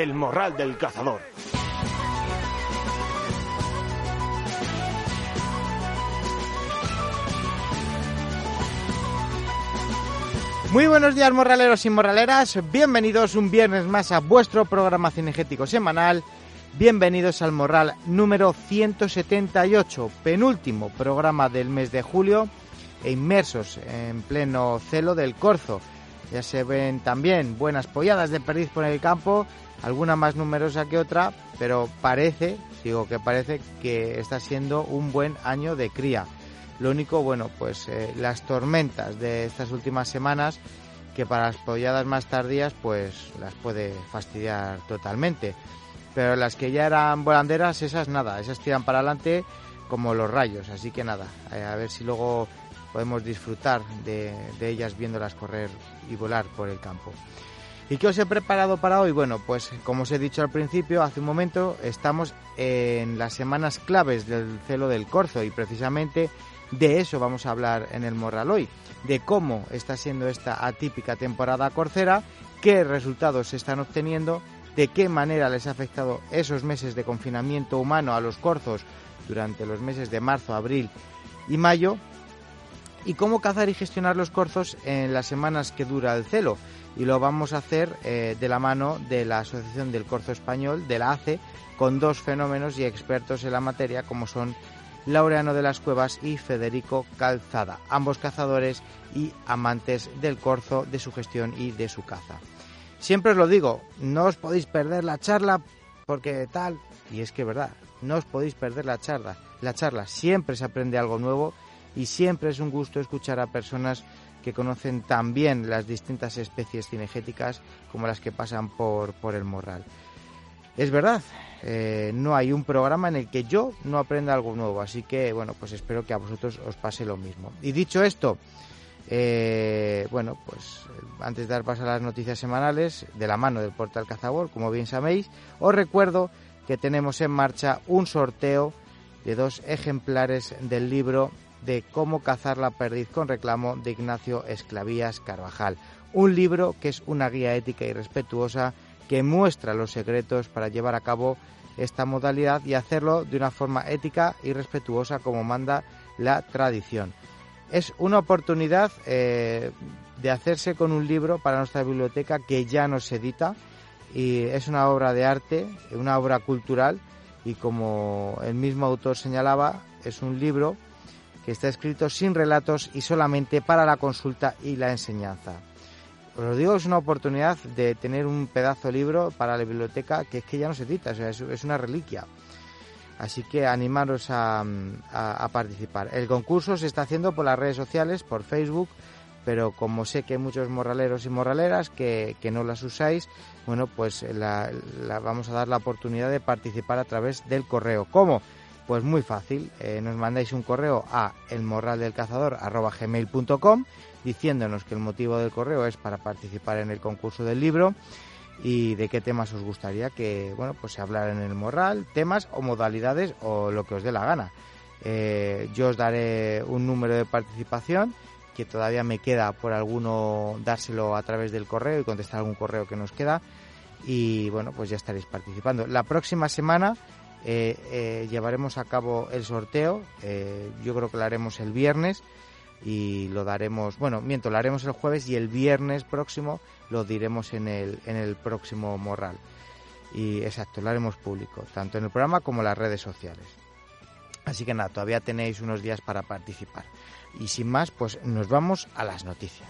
El Morral del Cazador. Muy buenos días morraleros y morraleras, bienvenidos un viernes más a vuestro programa cinegético semanal, bienvenidos al Morral número 178, penúltimo programa del mes de julio e inmersos en pleno celo del corzo. Ya se ven también buenas polladas de perdiz por el campo, alguna más numerosa que otra, pero parece, digo que parece que está siendo un buen año de cría. Lo único, bueno, pues eh, las tormentas de estas últimas semanas, que para las polladas más tardías, pues las puede fastidiar totalmente. Pero las que ya eran volanderas, esas nada, esas tiran para adelante como los rayos. Así que nada, eh, a ver si luego podemos disfrutar de, ellas viéndolas correr y volar por el campo. ¿Y qué os he preparado para hoy? Bueno, pues como os he dicho al principio, hace un momento, estamos en las semanas claves del celo del corzo y precisamente de eso vamos a hablar en el Morral hoy, de cómo está siendo esta atípica temporada corcera, qué resultados se están obteniendo, de qué manera les ha afectado esos meses de confinamiento humano a los corzos durante los meses de marzo, abril y mayo, y cómo cazar y gestionar los corzos en las semanas que dura el celo. Y lo vamos a hacer eh, de la mano de la Asociación del Corzo Español, de la ACE, con dos fenómenos y expertos en la materia como son Laureano de las Cuevas y Federico Calzada, ambos cazadores y amantes del corzo, de su gestión y de su caza. Siempre os lo digo, no os podéis perder la charla porque tal, y es que verdad, no os podéis perder la charla. La charla siempre se aprende algo nuevo y siempre es un gusto escuchar a personas que conocen tan bien las distintas especies cinegéticas como las que pasan por, por el morral. Es verdad, eh, no hay un programa en el que yo no aprenda algo nuevo, así que bueno, pues espero que a vosotros os pase lo mismo. Y dicho esto, eh, bueno, pues antes de dar paso a las noticias semanales, de la mano del portal Cazador, como bien sabéis, os recuerdo que tenemos en marcha un sorteo de dos ejemplares del libro de Cómo cazar la perdiz con reclamo de Ignacio Esclavías Carvajal. Un libro que es una guía ética y respetuosa que muestra los secretos para llevar a cabo esta modalidad y hacerlo de una forma ética y respetuosa como manda la tradición. Es una oportunidad eh, de hacerse con un libro para nuestra biblioteca que ya no se edita y es una obra de arte, una obra cultural y como el mismo autor señalaba, es un libro que está escrito sin relatos y solamente para la consulta y la enseñanza. Os lo digo, es una oportunidad de tener un pedazo de libro para la biblioteca que es que ya no se edita, es, una reliquia. Así que animaros a, participar. El concurso se está haciendo por las redes sociales, por Facebook, pero como sé que hay muchos morraleros y morraleras que, no las usáis, bueno, pues la, vamos a dar la oportunidad de participar a través del correo. ¿Cómo? Pues muy fácil, eh, nos mandáis un correo a elmorraldelcazador.gmail.com diciéndonos que el motivo del correo es para participar en el concurso del libro y de qué temas os gustaría que bueno pues se hablara en el morral, temas o modalidades o lo que os dé la gana. Eh, yo os daré un número de participación que todavía me queda por alguno dárselo a través del correo y contestar algún correo que nos queda y bueno pues ya estaréis participando. La próxima semana eh, eh, llevaremos a cabo el sorteo, yo creo que lo haremos el viernes y lo daremos, bueno, miento, lo haremos el jueves y el viernes próximo lo diremos en el, en el próximo Morral. Y exacto, lo haremos público, tanto en el programa como en las redes sociales. Así que nada, todavía tenéis unos días para participar. Y sin más, pues nos vamos a las noticias.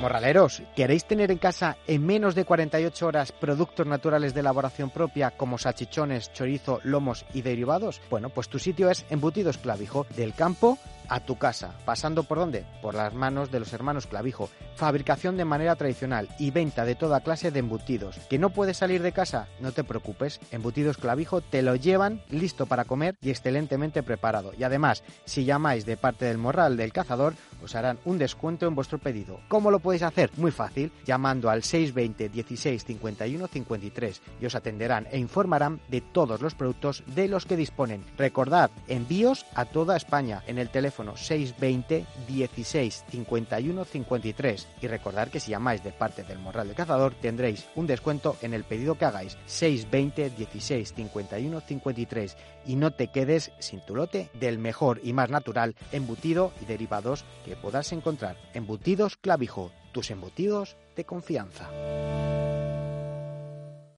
Morraleros, ¿queréis tener en casa en menos de 48 horas productos naturales de elaboración propia como salchichones, chorizo, lomos y derivados? Bueno, pues tu sitio es Embutidos Clavijo, del campo a tu casa, pasando por dónde? Por las manos de los hermanos Clavijo. Fabricación de manera tradicional y venta de toda clase de embutidos. ¿Que no puedes salir de casa? No te preocupes, Embutidos Clavijo te lo llevan listo para comer y excelentemente preparado. Y además, si llamáis de parte del morral del cazador, os harán un descuento en vuestro pedido. ¿Cómo lo podéis hacer? Muy fácil, llamando al 620 16 51 53 y os atenderán e informarán de todos los productos de los que disponen. Recordad, envíos a toda España en el teléfono teléfono 620 16 51 53 y recordar que si llamáis de parte del Morral del Cazador tendréis un descuento en el pedido que hagáis 620 16 51 53 y no te quedes sin tu lote del mejor y más natural embutido y derivados que puedas encontrar. Embutidos Clavijo, tus embutidos de confianza.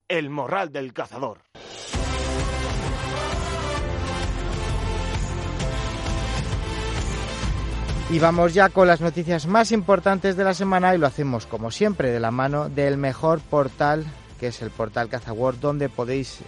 El Morral del Cazador. Y vamos ya con las noticias más importantes de la semana y lo hacemos como siempre de la mano del mejor portal que es el portal CazaWorld donde podéis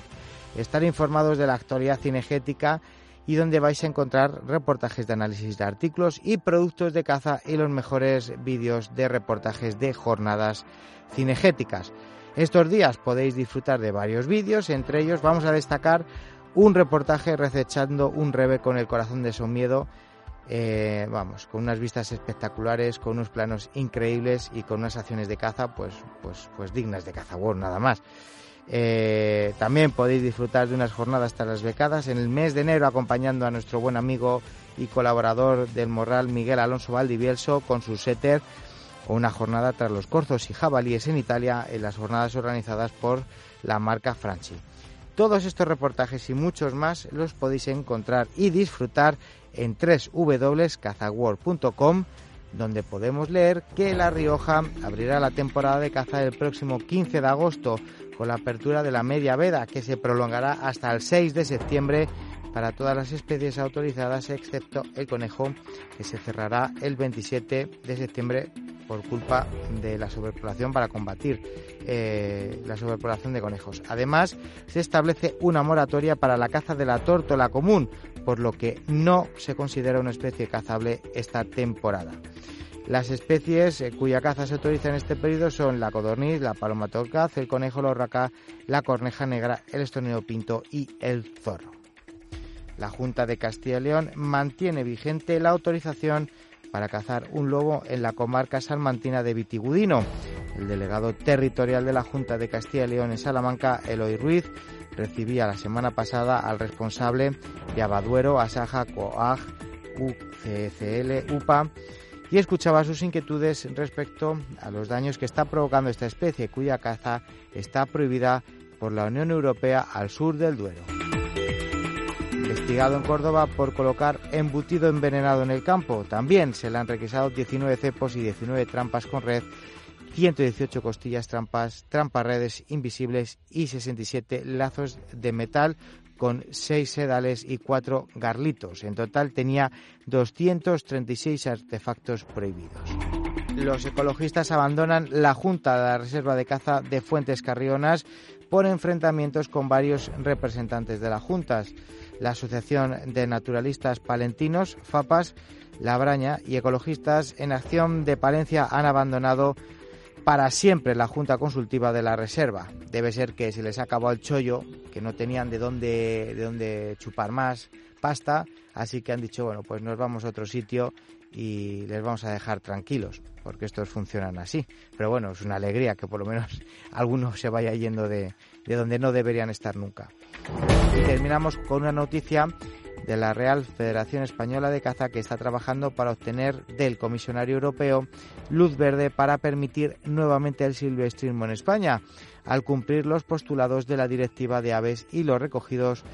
estar informados de la actualidad cinegética y donde vais a encontrar reportajes de análisis de artículos y productos de caza y los mejores vídeos de reportajes de jornadas cinegéticas. Estos días podéis disfrutar de varios vídeos, entre ellos vamos a destacar un reportaje recechando un rebe con el corazón de su miedo eh, vamos, con unas vistas espectaculares, con unos planos increíbles y con unas acciones de caza, pues, pues, pues dignas de caza nada más. Eh, también podéis disfrutar de unas jornadas tras las becadas en el mes de enero acompañando a nuestro buen amigo y colaborador del Morral Miguel Alonso Valdivielso con su setter o una jornada tras los corzos y jabalíes en Italia en las jornadas organizadas por la marca Franchi. Todos estos reportajes y muchos más los podéis encontrar y disfrutar en www.cazaworld.com donde podemos leer que La Rioja abrirá la temporada de caza el próximo 15 de agosto con la apertura de la media veda que se prolongará hasta el 6 de septiembre para todas las especies autorizadas excepto el conejo que se cerrará el 27 de septiembre por culpa de la sobrepoblación para combatir eh, la sobrepoblación de conejos. Además, se establece una moratoria para la caza de la tórtola común, por lo que no se considera una especie cazable esta temporada. Las especies eh, cuya caza se autoriza en este periodo son la codorniz, la paloma torcaz, el conejo lorraca, la corneja negra, el estornido pinto y el zorro. La Junta de Castilla y León mantiene vigente la autorización para cazar un lobo en la comarca salmantina de Vitigudino. El delegado territorial de la Junta de Castilla y León en Salamanca, Eloy Ruiz, recibía la semana pasada al responsable de Abaduero, Asaja, Coag, UCCL, UPA y escuchaba sus inquietudes respecto a los daños que está provocando esta especie, cuya caza está prohibida por la Unión Europea al sur del Duero investigado en Córdoba por colocar embutido envenenado en el campo. También se le han requisado 19 cepos y 19 trampas con red, 118 costillas trampas, trampas redes invisibles y 67 lazos de metal con 6 sedales y 4 garlitos. En total tenía 236 artefactos prohibidos. Los ecologistas abandonan la Junta de la Reserva de Caza de Fuentes Carrionas por enfrentamientos con varios representantes de las juntas la Asociación de Naturalistas Palentinos, FAPAS, La Braña y Ecologistas en Acción de Palencia han abandonado para siempre la Junta Consultiva de la Reserva. Debe ser que se les ha acabado el chollo, que no tenían de dónde, de dónde chupar más pasta, así que han dicho, bueno, pues nos vamos a otro sitio y les vamos a dejar tranquilos, porque estos funcionan así. Pero bueno, es una alegría que por lo menos alguno se vaya yendo de, de donde no deberían estar nunca. Terminamos con una noticia de la Real Federación Española de Caza que está trabajando para obtener del comisionario europeo luz verde para permitir nuevamente el silvestrismo en España, al cumplir los postulados de la Directiva de Aves y los recogidos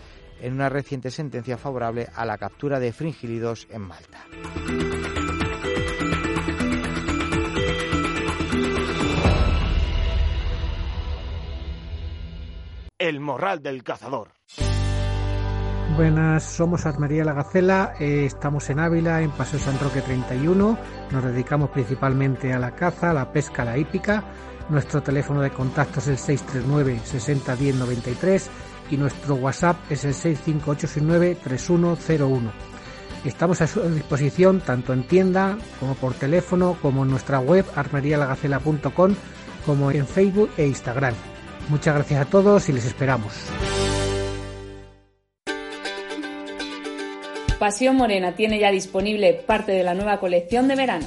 en una reciente sentencia favorable a la captura de fringílidos en Malta. El Morral del Cazador. Buenas, somos María La Gacela, eh, estamos en Ávila, en Paseo San Roque 31, nos dedicamos principalmente a la caza, la pesca, la hípica. Nuestro teléfono de contacto es el 639 60 10 93 y nuestro WhatsApp es el 65869 3101. Estamos a su disposición tanto en tienda como por teléfono, como en nuestra web armerialagacela.com, como en Facebook e Instagram. Muchas gracias a todos y les esperamos. Pasión Morena tiene ya disponible parte de la nueva colección de verano.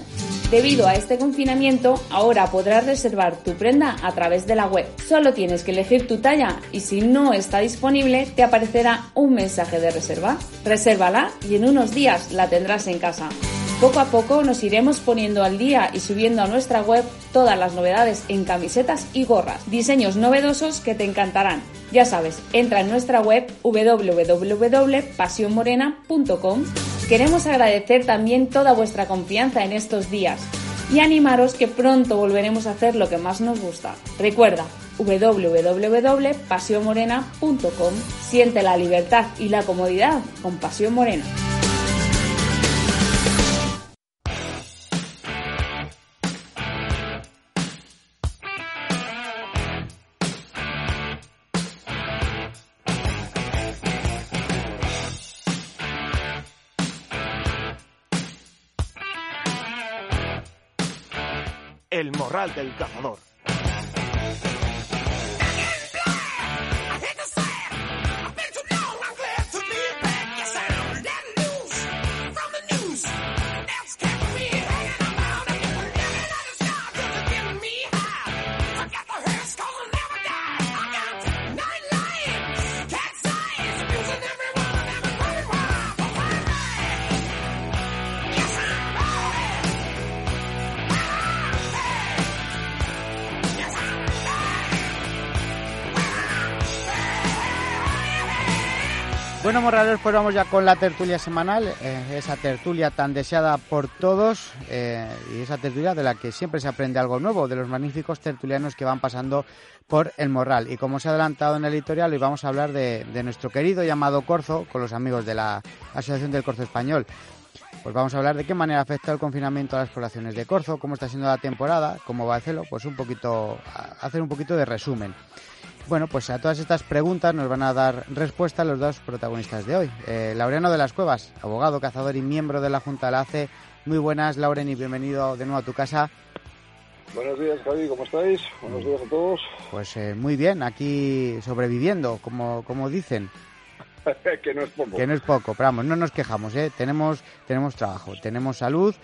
Debido a este confinamiento, ahora podrás reservar tu prenda a través de la web. Solo tienes que elegir tu talla y si no está disponible te aparecerá un mensaje de reserva. Resérvala y en unos días la tendrás en casa. Poco a poco nos iremos poniendo al día y subiendo a nuestra web todas las novedades en camisetas y gorras, diseños novedosos que te encantarán. Ya sabes, entra en nuestra web www.pasionmorena.com. Queremos agradecer también toda vuestra confianza en estos días y animaros que pronto volveremos a hacer lo que más nos gusta. Recuerda, www.pasionmorena.com. Siente la libertad y la comodidad con Pasión Morena. El morral del cazador. Bueno, morraleros, pues vamos ya con la tertulia semanal, eh, esa tertulia tan deseada por todos eh, y esa tertulia de la que siempre se aprende algo nuevo, de los magníficos tertulianos que van pasando por el Morral. Y como se ha adelantado en el editorial, hoy vamos a hablar de, nuestro querido llamado Corzo con los amigos de la Asociación del Corzo Español. Pues vamos a hablar de qué manera afecta el confinamiento a las poblaciones de Corzo, cómo está siendo la temporada, cómo va el celo, pues un poquito, a- hacer un poquito de resumen. Bueno, pues a todas estas preguntas nos van a dar respuesta los dos protagonistas de hoy. Eh, Laureano de las Cuevas, abogado, cazador y miembro de la Junta de la ACE. Muy buenas, Lauren, y bienvenido de nuevo a tu casa. Buenos días, Javi, ¿cómo estáis? Buenos días a todos. Pues eh, muy bien, aquí sobreviviendo, como, como dicen, que no es poco. que no es poco, pero vamos, no nos quejamos, ¿eh? tenemos, tenemos trabajo, tenemos salud,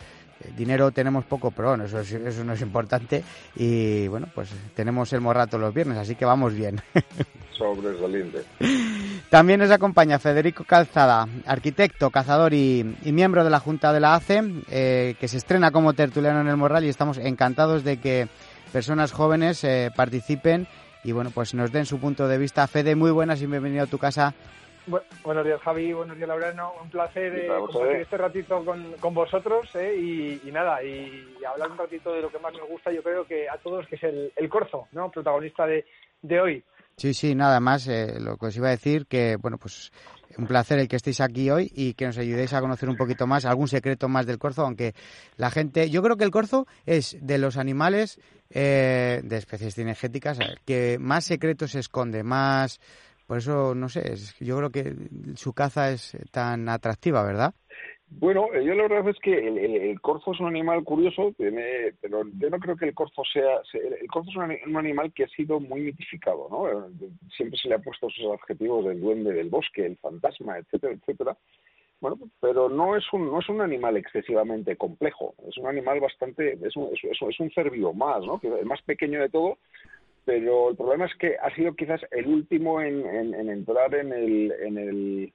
dinero tenemos poco, pero bueno, eso, es- eso no es importante y bueno, pues tenemos el morrato los viernes, así que vamos bien. Sobresaliente. También nos acompaña Federico Calzada, arquitecto, cazador y, y miembro de la Junta de la ACE, eh, que se estrena como tertuliano en el Morral y estamos encantados de que personas jóvenes eh, participen y bueno, pues nos den su punto de vista. Fede, muy buenas y bienvenido a tu casa. Bu- buenos días, Javi. Buenos días, Laureano. Un placer ¿Qué eh, compartir este ratito con, con vosotros eh, y, y nada, y, y hablar un ratito de lo que más nos gusta, yo creo que a todos, que es el, el corzo, ¿no? Protagonista de, de hoy. Sí, sí, nada más, eh, lo que os iba a decir, que bueno, pues un placer el que estéis aquí hoy y que nos ayudéis a conocer un poquito más, algún secreto más del corzo, aunque la gente, yo creo que el corzo es de los animales eh, de especies cinegéticas que más secretos se esconde, más, por eso, no sé, es- yo creo que su caza es tan atractiva, ¿verdad? Bueno, eh, yo la verdad es que el, el- corzo es un animal curioso, tiene, pero yo no creo que el corzo sea... se- El corzo es un, un animal que ha sido muy mitificado, ¿no? Eh, Siempre se le ha puesto esos adjetivos del duende del bosque, el fantasma, etcétera, etcétera. Bueno, pero no es un no es un animal excesivamente complejo. Es un animal bastante es un, es, es- es un ser vivo más, ¿no? Que es el más pequeño de todo. Pero el problema es que ha sido quizás el último en, en- en entrar en el en el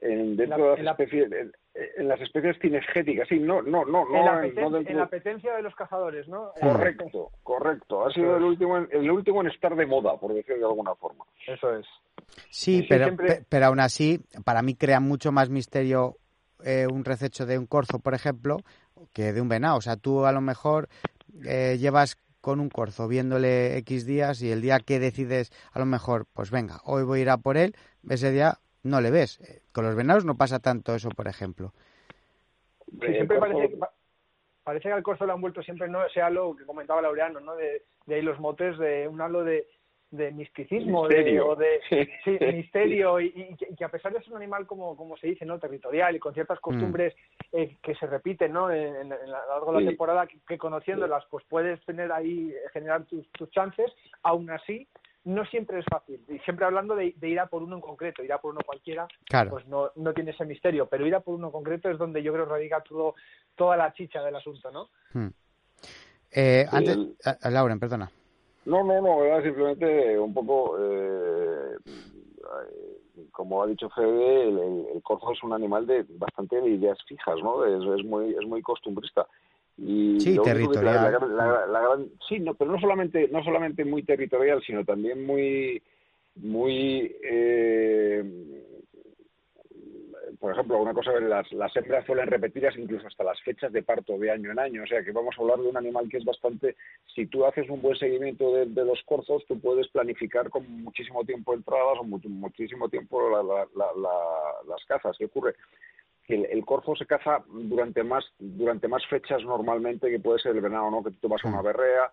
en dentro la- de las en la- especies en, en las especies cinegéticas. Sí, no no no no, en, la no dentro- en la apetencia de los cazadores, ¿no? Correcto, correcto. Ha sido el último en, el último en estar de moda, por decirlo de alguna forma. Eso es. Sí, pero, siempre- pero aún así, para mí crea mucho más misterio eh, un rececho de un corzo, por ejemplo, que de un venado. O sea, tú a lo mejor eh, llevas con un corzo viéndole X días y el día que decides, a lo mejor, pues venga, hoy voy a ir a por él, ese día no le ves. Eh, Con los venados no pasa tanto eso, por ejemplo. Sí, siempre parece, pa- parece que al corzo le han vuelto siempre no ese halo que comentaba Laureano, ¿no? De, de ahí los motes de un halo de, de misticismo de- Misterio. o de sí, misterio y, y que, a pesar de ser un animal como, como se dice, ¿no? Territorial y con ciertas costumbres eh, que se repiten, ¿no? En, en- a lo largo de Sí. la temporada que, que conociéndolas pues puedes tener ahí eh, generar tus, tus chances, aún así no siempre es fácil. Y siempre hablando de, ir a por uno en concreto, ir a por uno cualquiera, pues no, no tiene ese misterio, pero ir a por uno en concreto es donde yo creo que radica todo, toda la chicha del asunto, ¿no? Hmm. Eh, antes, Lauren, perdona. No, no, no, era simplemente un poco, eh, como ha dicho Fede, el, el, corzo es un animal de bastante de ideas fijas, ¿no? Es, es muy es muy costumbrista. Y sí, territorial. sí, no, pero no solamente no solamente muy territorial, sino también muy muy eh, por ejemplo, una cosa, las, las hembras suelen repetirlas incluso hasta las fechas de parto de año en año. O sea que vamos a hablar de un animal que es bastante. Si tú haces un buen seguimiento de, los corzos, tú puedes planificar con muchísimo tiempo entradas o muchísimo tiempo las cazas. ¿Qué ocurre? Que el, corzo se caza durante más durante más fechas normalmente que puede ser el venado, ¿no? Que tú a una berrea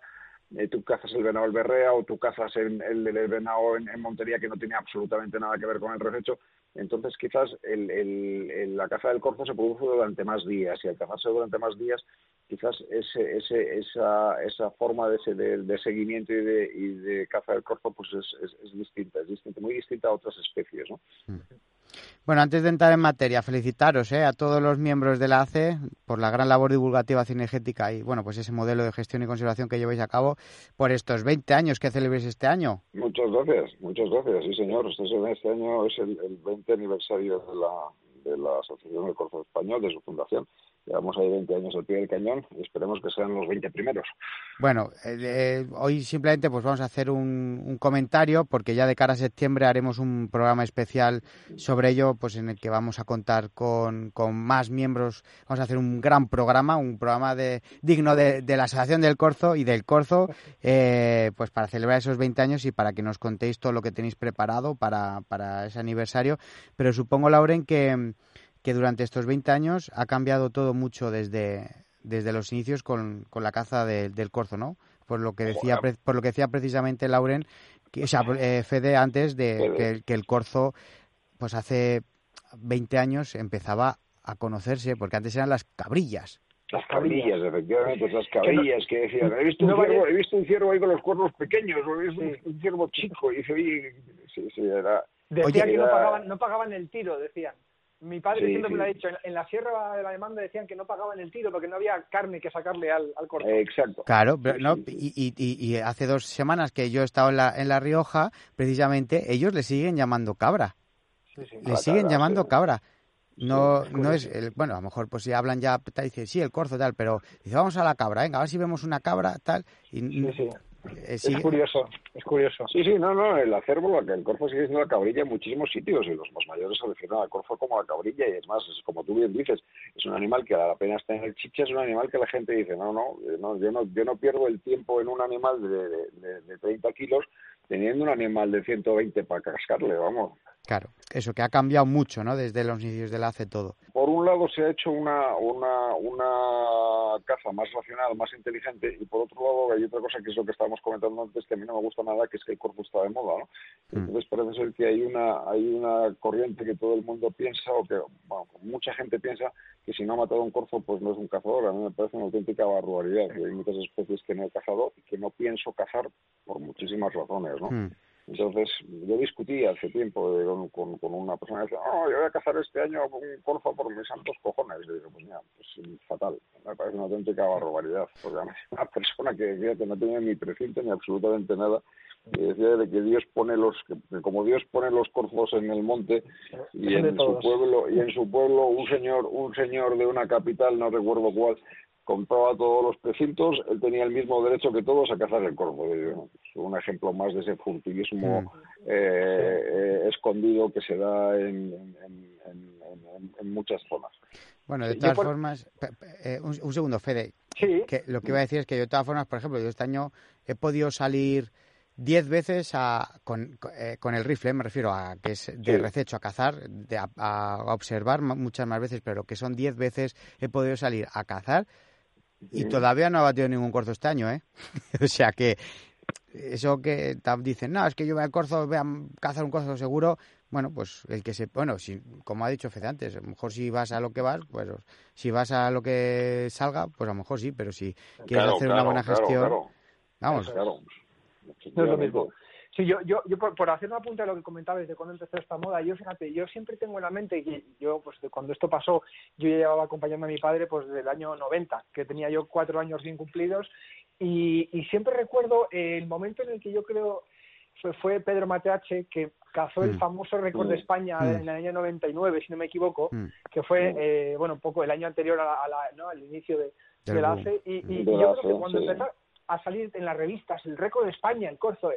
eh, tú cazas el venado el berrea o tú cazas el, el, venado en, Montería que no tiene absolutamente nada que ver con el resecho. Entonces quizás el, la caza del corzo se produce durante más días y al cazarse durante más días quizás ese, ese, esa, esa forma de, de, seguimiento y de, y de caza del corzo pues es, es, distinta, es distinta, muy distinta a otras especies. ¿no? Mm. Bueno, antes de entrar en materia, felicitaros ¿eh? a todos los miembros de la ACE por la gran labor divulgativa cinegética y bueno, pues ese modelo de gestión y conservación que lleváis a cabo por estos 20 años que celebréis este año. Muchas gracias, muchas gracias, sí señor. Este, este año es el, el 20 aniversario de la, de la Asociación del Corzo Español, de su fundación. Llevamos ahí 20 años al pie del cañón y esperemos que sean los 20 primeros. Bueno, eh, eh, hoy simplemente pues vamos a hacer un, comentario porque ya de cara a septiembre haremos un programa especial sobre ello, pues en el que vamos a contar con, con más miembros. Vamos a hacer un gran programa, un programa de, digno de, la Asociación del Corzo y del Corzo, eh, pues para celebrar esos 20 años y para que nos contéis todo lo que tenéis preparado para, para ese aniversario. Pero supongo, Lauren, que que durante estos 20 años ha cambiado todo mucho desde, desde los inicios con, con la caza del corzo, ¿no? Por lo que decía, por lo que decía precisamente Lauren, que, o sea, eh, Fede antes de que, el corzo, pues hace 20 años empezaba a conocerse, porque antes eran las cabrillas. Las cabrillas, efectivamente, las cabrillas que decían, he visto, un ciervo, he visto un ciervo ahí con los cuernos pequeños, o he visto un ciervo chico, y dice, oye, sí, sí, era... Decían que no, pagaban, no pagaban el tiro, decían. Mi padre siempre me lo ha dicho. En, la Sierra de la Demanda decían que no pagaban el tiro porque no había carne que sacarle al, al corto. exacto. Claro, pero no, y, y, hace dos semanas que yo he estado en La, en la Rioja, precisamente ellos le siguen llamando cabra. le siguen llamando cabra. No, no es, el, bueno, a lo mejor pues si hablan ya, dice, sí, el corzo tal, pero dice, vamos a la cabra, venga, a ver si vemos una cabra tal. Y, eh, es curioso, es curioso. Sí, sí, no, no, el acervo, el corfo sigue siendo la cabrilla en muchísimos sitios y los más mayores se refieren al corfo como la cabrilla y es más, es como tú bien dices, es un animal que a la pena está en el chicha, es un animal que la gente dice, no, no, eh, no yo no, yo no pierdo el tiempo en un animal de, de, de 30 kilos teniendo un animal de 120 para cascarle, vamos. Claro, eso que ha cambiado mucho, ¿no? Desde los inicios del hace todo. Por un lado se ha hecho una, una, una caza más racional, más inteligente, y por otro lado hay otra cosa que es lo que estábamos comentando antes, que a mí no me gusta nada, que es que el cuerpo está de moda, ¿no? Mm. Entonces parece ser que hay una, hay una corriente que todo el mundo piensa, o que bueno, mucha gente piensa, que si no ha matado un corzo, pues no es un cazador. A mí me parece una auténtica barbaridad. Hay muchas especies que no he cazado y que no pienso cazar por muchísimas razones, ¿no? Mm. Entonces, yo discutí hace tiempo con, con, una persona que decía, no, yo voy a cazar este año un corzo por mis santos cojones. Y digo, pues mira, pues fatal, me parece una auténtica barbaridad. Porque una persona que, fíjate, no tiene ni precinto ni absolutamente nada, y decía de que Dios pone los, que como Dios pone los corzos en el monte y en su pueblo, y en su pueblo un señor, un señor de una capital, no recuerdo cuál, compraba todos los precintos, él tenía el mismo derecho que todos a cazar el corvo. Es un ejemplo más de ese furtivismo mm. eh, eh, escondido que se da en, muchas zonas. Bueno, de todas formas, eh, un, segundo, Fede. Que lo que iba a decir es que yo de todas formas, por ejemplo, yo este año he podido salir diez veces a, con, con, el rifle, me refiero a que es de rececho a cazar, de, a, observar muchas más veces, pero que son diez veces he podido salir a cazar y todavía no ha batido ningún corzo este año, ¿eh? o sea que eso que dicen, no, es que yo voy al corzo, voy a cazar un corzo seguro. Bueno, pues el que se. Bueno, si, como ha dicho Fede antes, a lo mejor si vas a lo que vas, pues si vas a lo que salga, pues a lo mejor sí, pero si quieres hacer una buena gestión. Vamos. No es lo mismo. Sí, yo, yo, yo por, hacer una punta de lo que comentabas de cuando empezó esta moda, yo fíjate, yo siempre tengo en la mente que yo, pues cuando esto pasó, yo llevaba acompañando a mi padre pues desde el año 90, que tenía yo cuatro años bien cumplidos, y, y siempre recuerdo el momento en el que yo creo fue, fue Pedro Mateache que cazó el mm. famoso récord de mm. España mm. en el año 99, si no me equivoco, que fue, eh, bueno, un poco el año anterior a, la, ¿no? al inicio de, la ACE, y, y, yo creo que cuando empezó a salir en las revistas el récord de España, el corzo,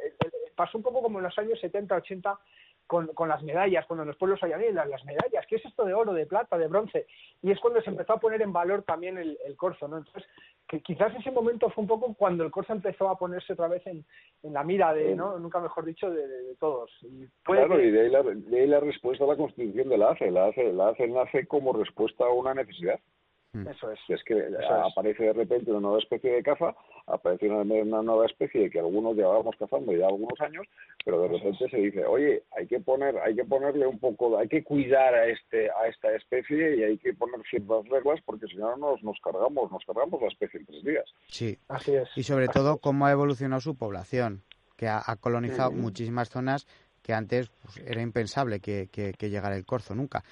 pasó un poco como en los años 70, 80 con, con las medallas, cuando en los pueblos había las, las medallas, ¿qué es esto de oro, de plata, de bronce? Y es cuando se empezó a poner en valor también el, el corzo, ¿no? Entonces, que quizás ese momento fue un poco cuando el corzo empezó a ponerse otra vez en, en la mira de, ¿no? Nunca mejor dicho, de, todos. Y claro, y de ahí, la, de ahí, la, respuesta a la constitución de la ACE. La ACE, la ACE nace como respuesta a una necesidad. Eso es. Es que aparece de repente una nueva especie de caza, aparece una, nueva especie que algunos llevábamos cazando ya algunos años, pero de repente se dice, oye, hay que poner, hay que ponerle un poco, hay que cuidar a este, a esta especie y hay que poner ciertas reglas porque si no nos, nos cargamos, nos cargamos la especie en tres días. Sí. Así es. Y sobre todo cómo ha evolucionado su población, que ha, colonizado muchísimas zonas que antes pues, era impensable que, que llegara el corzo nunca.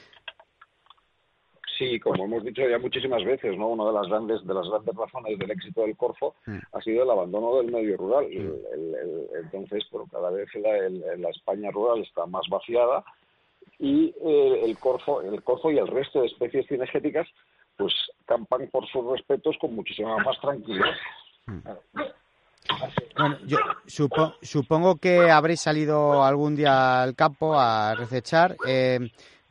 Sí, como hemos dicho ya muchísimas veces, ¿no? Una de las grandes de las grandes razones del éxito del Corfo mm. ha sido el abandono del medio rural. Mm. entonces, pero cada vez la, España rural está más vaciada y eh, el Corfo, el Corfo y el resto de especies cinegéticas, pues campan por sus respetos con muchísima más tranquilidad. Mm. Bueno, yo supongo que habréis salido algún día al campo a recechar. Eh,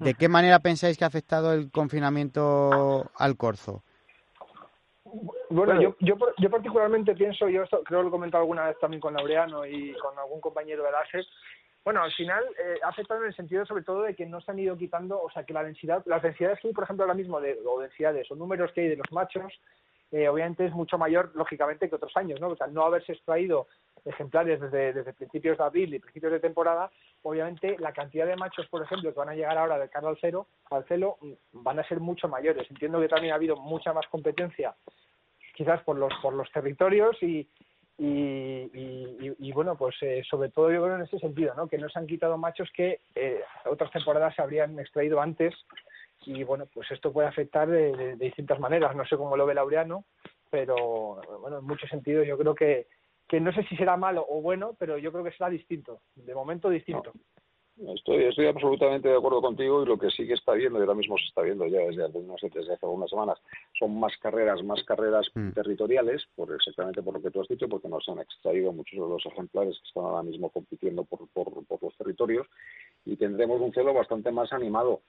¿De qué manera pensáis que ha afectado el confinamiento al corzo? Bueno, yo, yo, yo particularmente pienso, yo creo que lo he comentado alguna vez también con Laureano y con algún compañero de ASE, bueno, al final eh, ha afectado en el sentido sobre todo de que no se han ido quitando, o sea, que la densidad, las densidades que hay, por ejemplo, ahora mismo, de, o densidades o números que hay de los machos, eh, obviamente es mucho mayor, lógicamente, que otros años, ¿no? O sea, no haberse extraído ejemplares desde, desde principios de abril y principios de temporada, obviamente la cantidad de machos, por ejemplo, que van a llegar ahora del cara al cero, al celo, mm, van a ser mucho mayores. Entiendo que también ha habido mucha más competencia, quizás por los por los territorios y y, bueno, pues eh, sobre todo yo creo en ese sentido, ¿no? Que no se han quitado machos que eh, otras temporadas se habrían extraído antes y bueno, pues esto puede afectar de, distintas maneras. No sé cómo lo ve Laureano, pero bueno, en muchos sentidos yo creo que, que no sé si será malo o bueno, pero yo creo que será distinto, de momento distinto. Estoy, estoy absolutamente de acuerdo contigo y lo que sí que está viendo, y ahora mismo se está viendo ya desde, no sé, desde hace algunas semanas, son más carreras, más carreras mm. territoriales, por exactamente por lo que tú has dicho, porque nos han extraído muchos de los ejemplares que están ahora mismo compitiendo por, por, por los territorios y tendremos un celo bastante más animado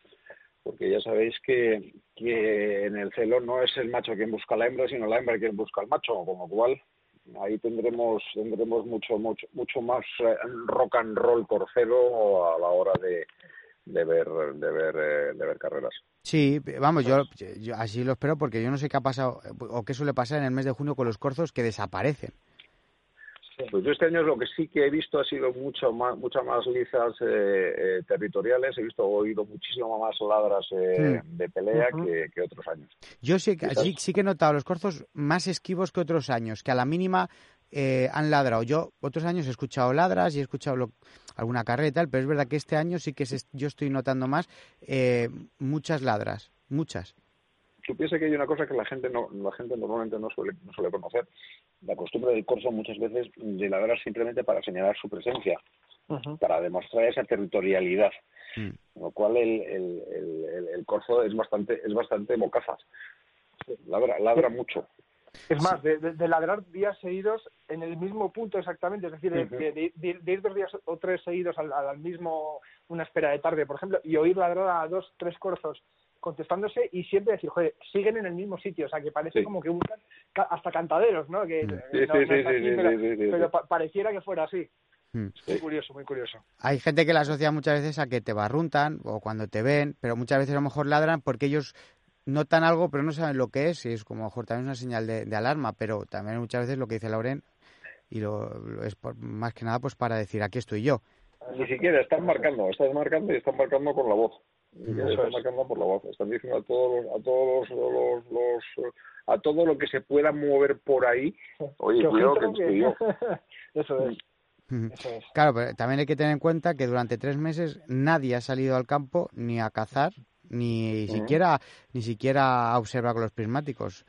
porque ya sabéis que, que en el celo no es el macho quien busca la hembra, sino la hembra quien busca al macho, con lo cual ahí tendremos tendremos mucho mucho mucho más eh, rock and roll corcelo a la hora de, de ver de ver eh, de ver carreras. Sí, vamos, yo, yo, así lo espero porque yo no sé qué ha pasado o qué suele pasar en el mes de junio con los corzos que desaparecen. Pues yo este año lo que sí que he visto ha sido mucho más, muchas más lizas eh, eh, territoriales. He visto, oído muchísimo más ladras eh, de pelea que, otros años. Yo sí, sí, sí, que he notado los corzos más esquivos que otros años, que a la mínima han ladrado. Yo otros años he escuchado ladras y he escuchado alguna carrera y tal, pero es verdad que este año sí que yo estoy notando más muchas ladras, muchas tú piensas que hay una cosa que la gente no la gente normalmente no suele no suele conocer. La costumbre del corso muchas veces de ladrar simplemente para señalar su presencia para demostrar esa territorialidad mm. con lo cual el, el, el, el, corzo es bastante es bastante mocazas. Ladra ladra mucho. Es más, de, de, ladrar días seguidos en el mismo punto exactamente, es decir, de, ir dos días o tres seguidos al, al, mismo, una espera de tarde, por ejemplo, y oír ladrar a dos, tres corzos contestándose y siempre decir, joder, siguen en el mismo sitio, o sea, que parece como que buscan hasta cantaderos, ¿no? Que pero, pareciera que fuera así. Hmm. Muy curioso, muy curioso. Hay gente que la asocia muchas veces a que te barruntan o cuando te ven, pero muchas veces a lo mejor ladran porque ellos notan algo pero no saben lo que es y es como a lo mejor también una señal de, alarma, pero también muchas veces lo que dice Lauren y lo, es más que nada pues para decir aquí estoy yo. Ni siquiera están marcando, están marcando y están marcando con la voz. Y están marcando por la voz. Están diciendo a todos, a todos los, los, a todo lo que se pueda mover por ahí. Oye, cuidado que, Eso es. Claro, pero también hay que tener en cuenta que durante tres meses nadie ha salido al campo ni a cazar, ni siquiera ni siquiera a observar con los prismáticos.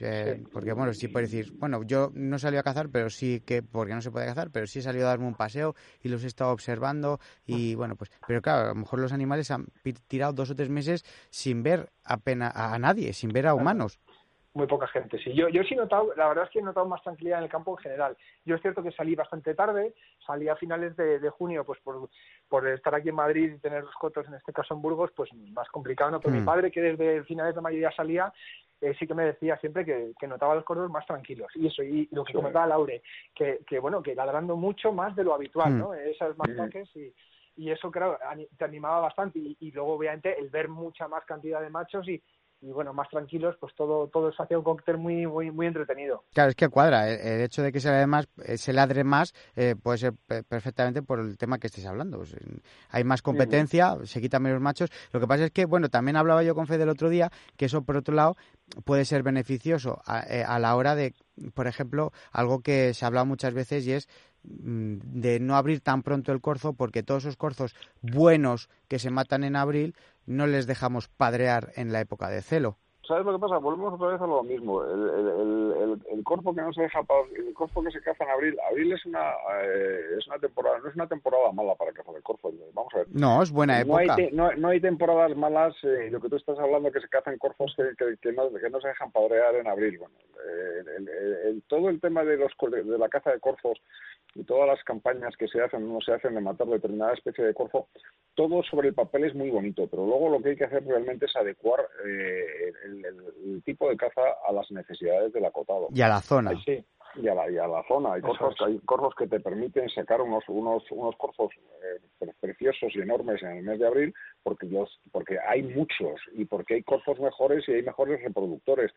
Eh, porque bueno, sí puede decir, bueno, yo no salí a cazar, pero sí que, porque no se puede cazar, pero sí he salido a darme un paseo y los he estado observando y bueno, pues, pero claro, a lo mejor los animales han tirado dos o tres meses sin ver apenas a nadie, sin ver a humanos muy poca gente. Sí, yo, yo sí he notado, la verdad es que he notado más tranquilidad en el campo en general. Yo es cierto que salí bastante tarde, salí a finales de, junio, pues por, por, estar aquí en Madrid y tener los cotos, en este caso en Burgos, pues más complicado, ¿no? Pero mi mm. padre, que desde finales de mayo ya salía, eh, sí que me decía siempre que, que notaba los cotos más tranquilos. Y eso, y lo que comentaba Laure, que, que bueno, que ladrando mucho más de lo habitual, mm. ¿no? Esas más y y eso creo te animaba bastante y, y, luego obviamente el ver mucha más cantidad de machos y, y bueno, más tranquilos, pues todo, todo eso hacía un cóctel muy, muy, muy entretenido. Claro, es que cuadra. El, hecho de que se ladre más, eh, se ladre más eh, puede ser perfectamente por el tema que estés hablando. Pues, hay más competencia, se quitan menos machos. Lo que pasa es que, bueno, también hablaba yo con Fede el otro día, que eso por otro lado puede ser beneficioso a, eh, a la hora de, por ejemplo, algo que se ha hablado muchas veces y es mm, de no abrir tan pronto el corzo porque todos esos corzos buenos que se matan en abril no les dejamos padrear en la época de celo. ¿Sabes lo que pasa? Volvemos otra vez a lo mismo. El, el, el, corpo que no se deja, el corpo que se caza en abril, abril es una eh, es una temporada, no es una temporada mala para cazar el corpo. Vamos a ver. No, es buena época. No hay, no, hay temporadas malas. Eh, lo que tú estás hablando que se cazan corpos que, que, no, que no se dejan padrear en abril. Bueno, eh, todo el tema de los de la caza de corfos y todas las campañas que se hacen no se hacen de matar determinada especie de corzo, todo sobre el papel es muy bonito, pero luego lo que hay que hacer realmente es adecuar eh, el, tipo de caza a las necesidades del acotado. Y a la zona. Sí. Y a la, y a la zona. Hay corzos, hay corzos que te permiten sacar unos unos unos corzos eh, preciosos y enormes en el mes de abril porque los, porque hay muchos y porque hay corzos mejores y hay mejores reproductores.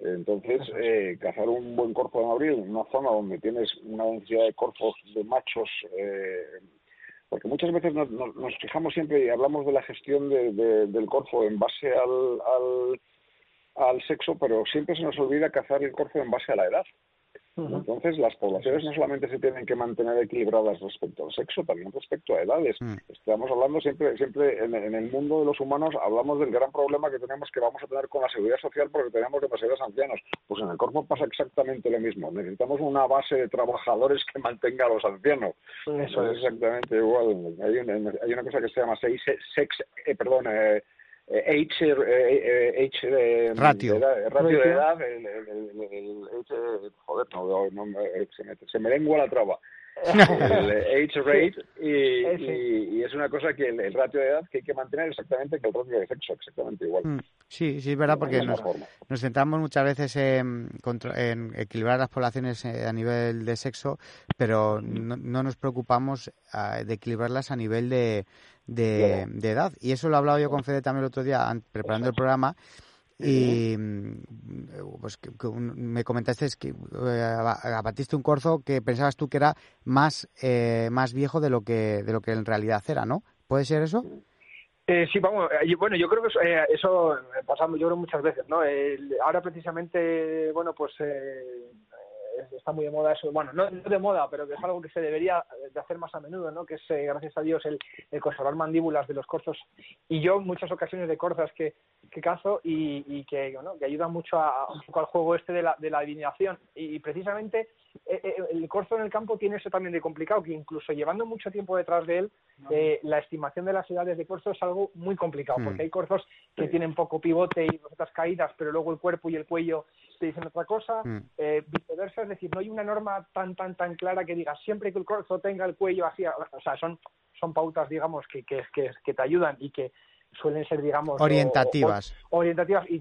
Entonces, eh, cazar un buen corzo en abril en una zona donde tienes una densidad de corzos de machos, eh, porque muchas veces nos, fijamos siempre y hablamos de la gestión del corzo en base al, al, al, sexo, pero siempre se nos olvida cazar el corzo en base a la edad. Entonces, las poblaciones no solamente se tienen que mantener equilibradas respecto al sexo, también respecto a edades. Mm. Estamos hablando siempre, siempre en, el mundo de los humanos, hablamos del gran problema que tenemos que vamos a tener con la seguridad social porque tenemos demasiados ancianos. Pues en el cuerpo pasa exactamente lo mismo. Necesitamos una base de trabajadores que mantenga a los ancianos. Eso es exactamente igual. Hay una, hay una cosa que se llama sex, sex eh, perdón, eh, H, eh, H de, ratio. De ratio de edad, el, el, H, joder, no, no, se, me, se me lengua la traba. el age rate y, y, es una cosa que el, ratio de edad que hay que mantener exactamente que el ratio de sexo, exactamente igual. Mm, sí, sí, es verdad, porque nos, nos, centramos muchas veces en, en, equilibrar las poblaciones eh, a nivel de sexo, pero no, no nos preocupamos ah, de equilibrarlas a nivel de, de, edad. Y eso lo he hablado yo con Fede también el otro día, preparando el programa. Y mm, pues, me comentaste que eh, abatiste un corzo que pensabas tú que era más, eh, más viejo de lo, que, de lo que en realidad era, ¿no? ¿Puede ser eso? Eh, sí, vamos, bueno, yo creo que eso, eh, eso pasamos, yo creo muchas veces, ¿no? ahora precisamente, bueno, pues está muy de moda eso, bueno, no, de moda, pero que es algo que se debería de hacer más a menudo, ¿no? Que es, eh, gracias a Dios, el, conservar mandíbulas de los corzos. Y yo, en muchas ocasiones de corzas que, que cazo y, que, bueno, que ayudan mucho a, un poco al juego este de la, de la adivinación. Y, precisamente eh, eh, el corzo en el campo tiene eso también de complicado, que incluso llevando mucho tiempo detrás de él, la estimación de las edades de corzo es algo muy complicado, mm. porque hay corzos que tienen poco pivote y otras caídas, pero luego el cuerpo y el cuello te dicen otra cosa, mm. viceversa, es decir, no hay una norma tan, tan, tan clara que diga siempre que el corzo tenga el cuello así, o sea, son, son pautas, digamos, que, que, que, te ayudan y que suelen ser, digamos, orientativas. orientativas y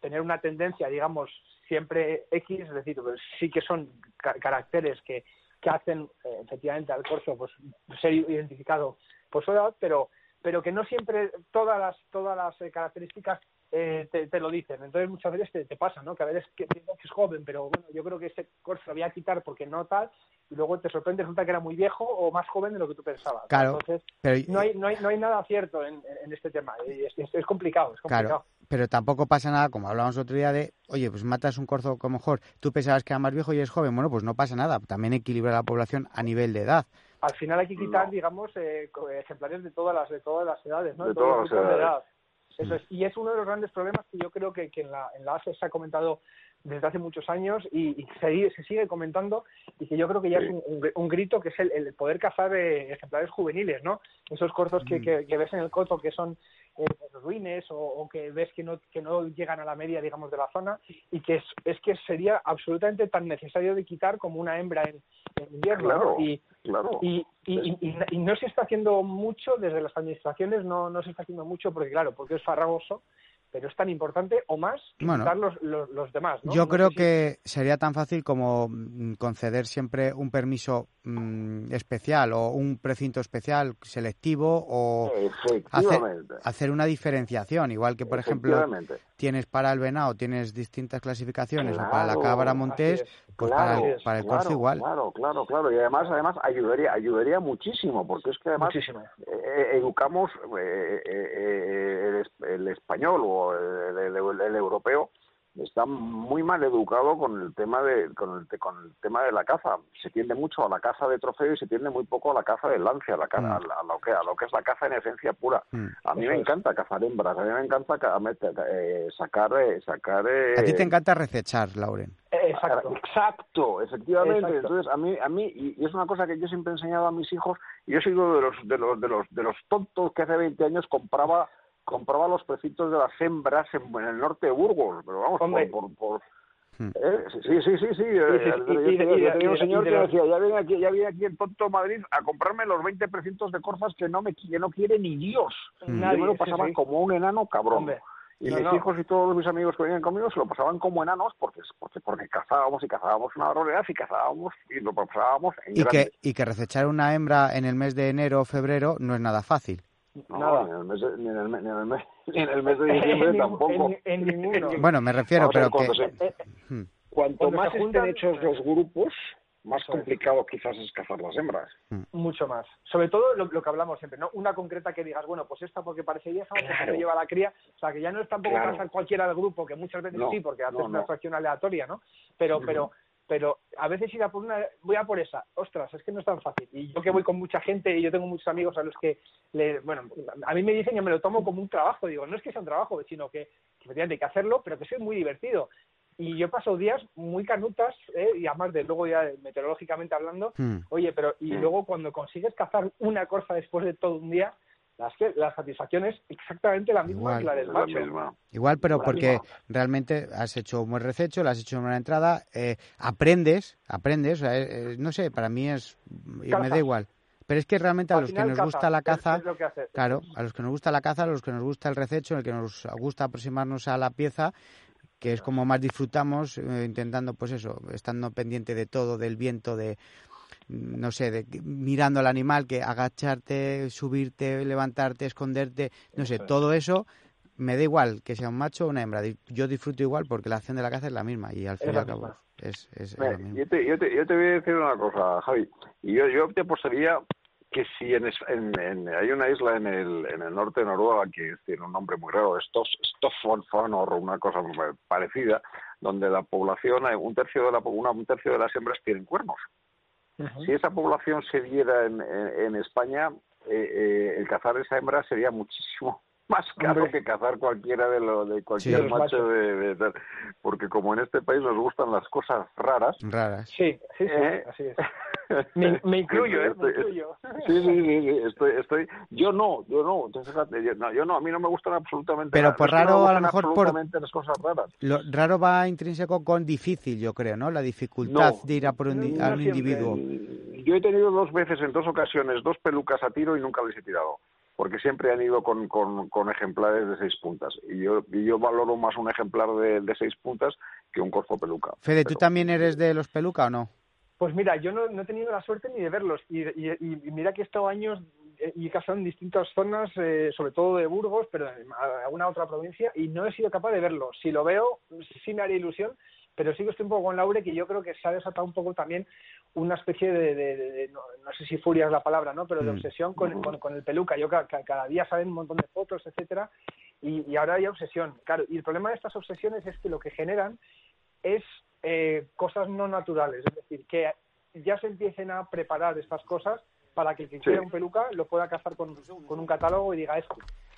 tener una tendencia, digamos, siempre X, es decir, pues sí que son caracteres que, que hacen eh, efectivamente al corzo pues ser identificado por su edad, pero pero que no siempre todas las todas las eh, características eh, te, lo dicen. Entonces muchas veces te, te, pasa, ¿no? Que a veces que, que es joven, pero bueno, yo creo que ese corso lo voy a quitar porque no tal, y luego te sorprende, resulta que era muy viejo o más joven de lo que tú pensabas. Claro. Entonces, no, hay, no, hay, no hay nada cierto en, en este tema. Es, es, complicado, es complicado. Claro. pero tampoco pasa nada, como hablábamos otro día, de, oye, pues matas un corzo que a lo mejor tú pensabas que era más viejo y es joven. Bueno, pues no pasa nada. También equilibra la población a nivel de edad. Al final hay que quitar, digamos, eh, ejemplares de todas las de todas las edades, ¿no? De todas las edades. Eso es. Y es uno de los grandes problemas que yo creo que, que en la, en la ASE se ha comentado desde hace muchos años y, y se, se, sigue comentando y que yo creo que ya sí. es un, un, un, grito que es el, el poder cazar eh, ejemplares juveniles, ¿no? Esos corzos que, mm. que, que, ves en el coto que son eh, ruines o, o, que ves que no, que no llegan a la media, digamos, de la zona y que es, es que sería absolutamente tan necesario de quitar como una hembra en, en invierno. Claro, y, claro. Y, y, y, y, no se está haciendo mucho desde las administraciones, no, no se está haciendo mucho porque, claro, porque es farragoso pero es tan importante o más que bueno, los, los, los, demás. ¿no? Yo no creo si... que sería tan fácil como mm, conceder siempre un permiso mmm, especial o un precinto especial selectivo o hacer, hacer, una diferenciación, igual que por ejemplo tienes para el venado tienes distintas clasificaciones claro, o para la cabra montés, pues claro, para, para, el claro, corzo igual. Claro, claro, claro, y además además ayudaría ayudaría muchísimo porque es que además eh, educamos eh, eh, el, el español o el, el, el, europeo está muy mal educado con el tema de con el, con el tema de la caza se tiende mucho a la caza de trofeo y se tiende muy poco a la caza de lance a la caza, mm. a, a, lo que a lo que es la caza en esencia pura mm. a mí Eso me es. encanta cazar hembras a mí me encanta eh, sacar eh, sacar eh... a ti te encanta recechar Lauren Exacto. Exacto, efectivamente. Exacto. Entonces, a mí, a mí, y es una cosa que yo siempre he enseñado a mis hijos, y yo he sido de los, de los, de los, de los tontos que hace 20 años compraba compraba los precintos de las hembras en, en, el norte de Burgos, pero vamos, Hombre. por... por, por ¿Eh? Sí, sí, sí, sí. sí, sí yo tenía un señor que decía, ya viene, aquí, ya viene aquí el tonto Madrid a comprarme los 20 precintos de corfas que no me que no quiere ni Dios. Nadie, yo me lo pasaba sí, sí. como un enano cabrón. Hombre. Y no, mis no. hijos y todos mis amigos que venían conmigo se lo pasaban como enanos porque porque porque cazábamos y cazábamos una barbaridad y cazábamos y lo pasábamos en y que y que recechar una hembra en el mes de enero o febrero no es nada fácil. No, Nada. Ni, en el mes de, ni, en el, ni, en el mes, ni en el mes de diciembre tampoco. En, en, ninguno. Bueno, me refiero, pero que... Se, hmm. cuanto más se juntan, estén hechos los grupos, más complicado quizás es cazar las hembras. Hmm. Mucho más. Sobre todo lo, lo, que hablamos siempre, ¿no? Una concreta que digas, bueno, pues esta porque parece vieja, claro. porque lleva la cría. O sea, que ya no es tampoco claro. cazar cualquiera del grupo, que muchas veces no, sí, porque haces no, una fracción aleatoria, ¿no? Pero, uh -huh. pero pero a veces ir a por una, voy a por esa, ostras, es que no es tan fácil. Y yo que voy con mucha gente y yo tengo muchos amigos a los que, le, bueno, a mí me dicen que me lo tomo como un trabajo, digo, no es que sea un trabajo, sino que, que efectivamente hay que hacerlo, pero que es muy divertido. Y yo paso días muy canutas, ¿eh? y además de luego ya meteorológicamente hablando, mm. oye, pero y mm. luego cuando consigues cazar una corza después de todo un día, las que la satisfacción es exactamente la misma Igual, que la del macho. La Igual, pero la porque misma. realmente has hecho un buen rececho, lo has hecho una buena entrada, eh, aprendes, aprendes, o sea, eh, no sé, para mí es, me da igual. Pero es que realmente a los que nos caza, gusta la caza, es, es que claro, a los que nos gusta la caza, a los que nos gusta el rececho, el que nos gusta aproximarnos a la pieza, que es como más disfrutamos, eh, intentando, pues eso, estando pendiente de todo, del viento, de, no sé, de, mirando al animal, que agacharte, subirte, levantarte, esconderte, no sé, todo eso me da igual que sea un macho o una hembra. Yo disfruto igual porque la acción de la caza es la misma y al fin y al cabo es, es, Mira, yo, te, yo, te, yo, te, voy a decir una cosa, Javi. Yo, yo te apostaría que si en, en, en, hay una isla en el, en el norte de Noruega que tiene un nombre muy raro, Stofffonfonor o una cosa parecida, donde la población, un tercio de, la, una, un tercio de las hembras tienen cuernos. Si esa población se diera en, en, en España, eh, eh, el cazar esa hembra sería muchísimo más caro Hombre. que cazar cualquiera de lo de cualquier sí, macho de, de, de, porque como en este país nos gustan las cosas raras raras. Sí sí, sí eh, así es. Me, me, incluyo eh me incluyo. sí, sí sí sí estoy estoy yo no yo no entonces yo no, yo no a mí no me gustan absolutamente pero nada. por raro a lo mejor por las cosas raras. lo raro va intrínseco con difícil yo creo no la dificultad no, de ir a por un, no, a un individuo. Yo he tenido dos veces en dos ocasiones dos pelucas a tiro y nunca les he tirado porque siempre han ido con, con, con ejemplares de seis puntas. Y yo, y yo valoro más un ejemplar de, de seis puntas que un corzo peluca. Fede, ¿tú también eres de los peluca o no? Pues mira, yo no, no he tenido la suerte ni de verlos. Y, y, y mira que he estado años eh, y he casado en distintas zonas, eh, sobre todo de Burgos, pero en alguna otra provincia, y no he sido capaz de verlos. Si lo veo, sí me haría ilusión, pero sí que estoy un poco con Laure, que yo creo que se ha desatado un poco también una especie de, de, de, de no, no, sé si furia es la palabra, ¿no? Pero de mm. obsesión con, con, con el peluca. Yo ca, cada día salen un montón de fotos, etcétera, y, ahora hay obsesión. Claro, y el problema de estas obsesiones es que lo que generan es eh, cosas no naturales, es decir, que ya se empiecen a preparar estas cosas para que el que quiera un peluca lo pueda cazar con, con un catálogo y diga esto.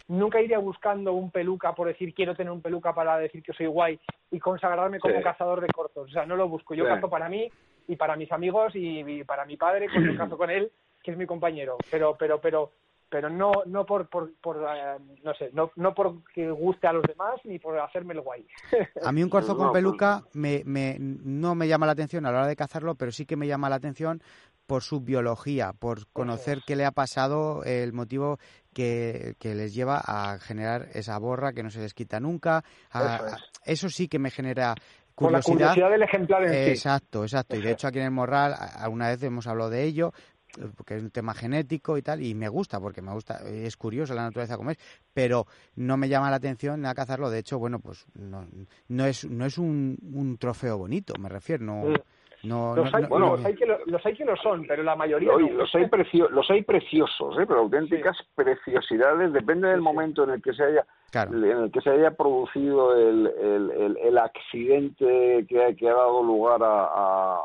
Nunca iría buscando un peluca por decir quiero tener un peluca para decir que soy guay y consagrarme como cazador de cortos. O sea, no lo busco. Yo cazo para mí y para mis amigos y, para mi padre cuando cazo con él, que es mi compañero. Pero, pero, pero pero no no por, por, por eh, no sé no no porque guste a los demás ni por hacerme el guay a mí un corzo con peluca me, me no me llama la atención a la hora de cazarlo pero sí que me llama la atención por su biología, por conocer qué le ha pasado, el motivo que, les lleva a generar esa borra que no se les quita nunca. eso, sí que me genera curiosidad. la curiosidad del ejemplar en sí. Exacto, exacto. Y de hecho aquí en el Morral alguna vez hemos hablado de ello, porque es un tema genético y tal, y me gusta, porque me gusta, es curioso la naturaleza como es, pero no me llama la atención a cazarlo. De hecho, bueno, pues no, no es, no es un, un trofeo bonito, me refiero, no... Mm. No, los, hay, bueno, los, hay que lo, los hay que lo son, pero la mayoría no. Los hay, precio, los hay preciosos, ¿eh? pero auténticas preciosidades, depende del momento en el que se haya en el que se haya producido el, el, el, accidente que, que, ha dado lugar a, a,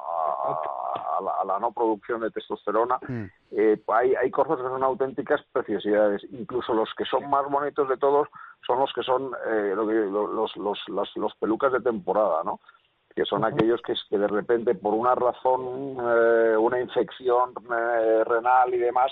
a, la, no producción de testosterona, mm. eh, hay, hay cosas que son auténticas preciosidades. Incluso los que son más bonitos de todos son los que son eh, los, los, los, los pelucas de temporada, ¿no? Que son aquellos que, que de repente por una razón, eh, una infección eh, renal y demás,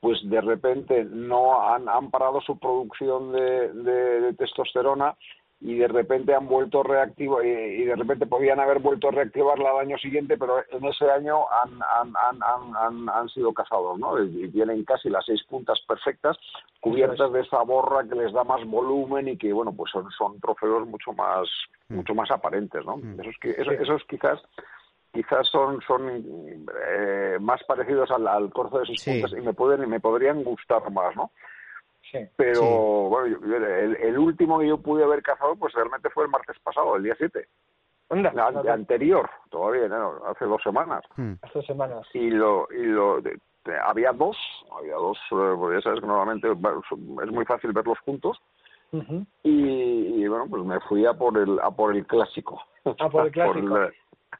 pues de repente no han, han parado su producción de, de testosterona y de repente han vuelto reactivo y, de repente podían haber vuelto a reactivarla al año siguiente, pero en ese año han, han, han, han, han sido cazados, ¿no? Y tienen casi las seis puntas perfectas, cubiertas de esa borra que les da más volumen y que, bueno, pues son, son trofeos mucho más, mm. mucho más aparentes, ¿no? Mm. Esos, esos, quizás quizás son son eh, más parecidos al, al corzo de seis puntas y me pueden me podrían gustar más, ¿no? Pero bueno, el, último que yo pude haber cazado, pues realmente fue el martes pasado, el día 7. anterior, todavía, hace dos semanas. Hmm. Hace dos semanas. Y lo, y lo había dos, había dos, eh, porque ya sabes que normalmente es muy fácil verlos juntos. y, bueno, pues me fui a por el, a por el clásico. A por el clásico. por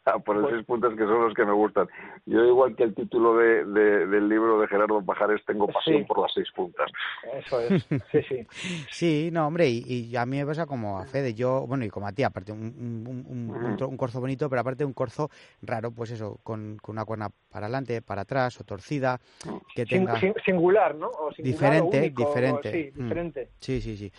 esos seis puntos que son los que me gustan. Yo, igual que el título de, del libro de Gerardo Pajares, tengo pasión por las seis puntas. Eso es, sí, sí. sí, no, hombre, y, a mí me pasa como a Fede, yo, bueno, y como a ti, aparte, un, un, un, corzo bonito, pero aparte un corzo raro, pues eso, con, con una cuerna para adelante, para atrás, o torcida, que tenga... singular, ¿no? diferente, diferente. sí, mm. diferente. Sí, sí, sí.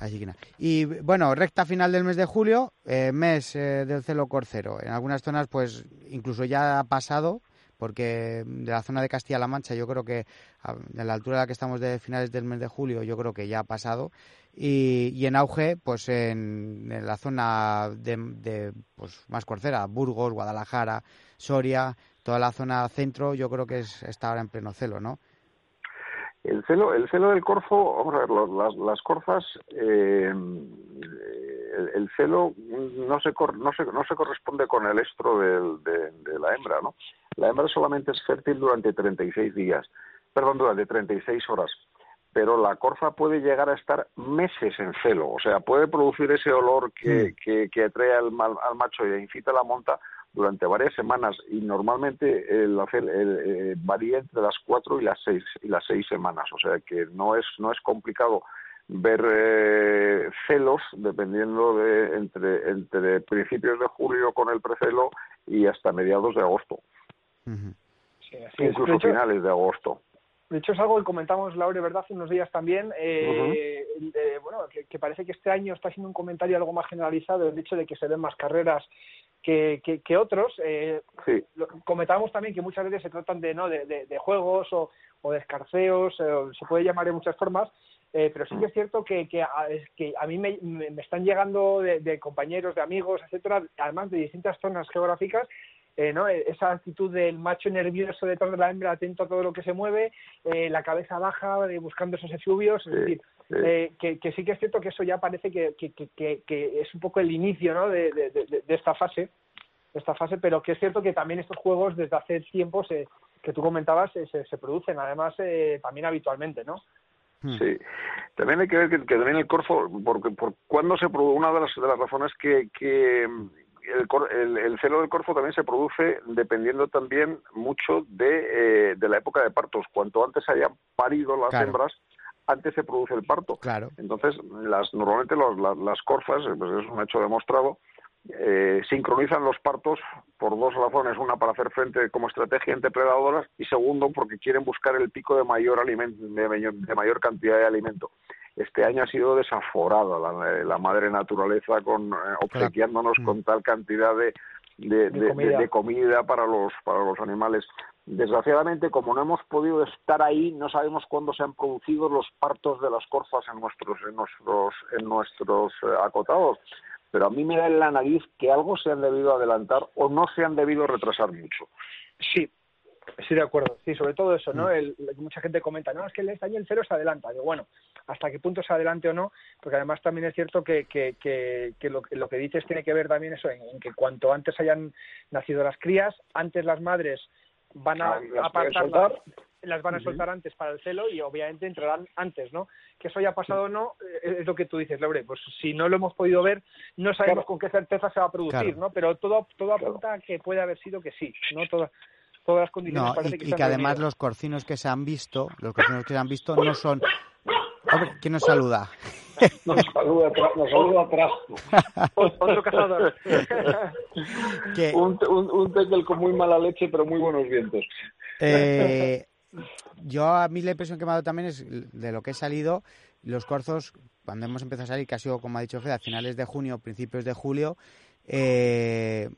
Así que nada. Y bueno, recta final del mes de julio, eh, mes eh, del celo corcero. En algunas zonas pues incluso ya ha pasado porque de la zona de Castilla-La Mancha yo creo que a la altura a la que estamos de finales del mes de julio yo creo que ya ha pasado y, en auge pues en, la zona de, pues más corcera Burgos Guadalajara Soria toda la zona centro yo creo que es, está ahora en pleno celo no el celo, el celo del corfo, vamos a ver, las, las corzas, eh, el, celo no se, no, se, no se corresponde con el estro de, de, la hembra, ¿no? La hembra solamente es fértil durante 36 días, perdón, durante 36 horas, pero la corza puede llegar a estar meses en celo, o sea, puede producir ese olor que, que, que atrae al, al macho y incita a la monta durante varias semanas y normalmente el, el, eh, varía entre las cuatro y las seis y las seis semanas o sea que no es no es complicado ver eh, celos dependiendo de entre entre principios de julio con el precelo y hasta mediados de agosto incluso finales de agosto de hecho, es algo que comentamos, Laure, ¿verdad? Hace unos días también. Eh, bueno, que, parece que este año está siendo un comentario algo más generalizado el hecho de que se ven más carreras que, que, otros. Eh, comentábamos también que muchas veces se tratan de, ¿no? de, de, juegos o, o de escarceos, eh, se puede llamar de muchas formas, eh, pero sí que es cierto que, que, a, que a mí me, me, están llegando de, de, compañeros, de amigos, etcétera, además de distintas zonas geográficas, eh, ¿no? E, esa actitud del macho nervioso detrás de la hembra, atento a todo lo que se mueve, eh, la cabeza baja, buscando esos efluvios, es decir, eh, que, que, sí que es cierto que eso ya parece que, que, que es un poco el inicio ¿no? de, de, de, esta fase esta fase pero que es cierto que también estos juegos desde hace tiempo se, que tú comentabas se, se producen además eh, también habitualmente no. Sí. También hay que ver que, también el corfo, porque por cuando se produce, una de las, de las razones que, que el, el, celo del corfo también se produce dependiendo también mucho de, eh, de la época de partos. Cuanto antes hayan parido las hembras, antes se produce el parto. Claro. Entonces, las, normalmente las, las corfas, pues es un hecho demostrado, eh, sincronizan los partos por dos razones. Una, para hacer frente como estrategia en depredadoras y segundo, porque quieren buscar el pico de mayor, alimento, de, mayor, cantidad de alimento. Este año ha sido desaforada la, madre naturaleza con eh, obsequiándonos mm. con tal cantidad de, de, comida. para los para los animales. Desgraciadamente, como no hemos podido estar ahí, no sabemos cuándo se han producido los partos de las corfas en nuestros en nuestros en nuestros eh, acotados pero a mí me da en la nariz que algo se han debido adelantar o no se han debido retrasar mucho. Sí, estoy de acuerdo. Sí, sobre todo eso, ¿no? Mm. mucha gente comenta, no, es que este año el cero se adelanta. Digo, bueno, hasta qué punto se adelante o no, porque además también es cierto que, que, que, lo, lo, que dices tiene que ver también eso, en, que cuanto antes hayan nacido las crías, antes las madres van a apartarlas las van a soltar antes para el celo y obviamente entrarán antes, ¿no? Que eso haya pasado o no, eh, es lo que tú dices, Lebre, pues si no lo hemos podido ver, no sabemos con qué certeza se va a producir, ¿no? Pero todo, todo apunta a que puede haber sido que sí, ¿no? Todas, todas las condiciones no, y, que, y que además los corcinos que se han visto, los corcinos que se han visto no son... Hombre, ¿quién nos saluda? Nos saluda, nos saluda atrás. Otro cazador. un, un, un con muy mala leche, pero muy buenos vientos. Eh, yo a mí la impresión que me ha dado también es de lo que he salido, los corzos, cuando hemos empezado a salir, que ha sido, como ha dicho Fede, a finales de junio, principios de julio, eh,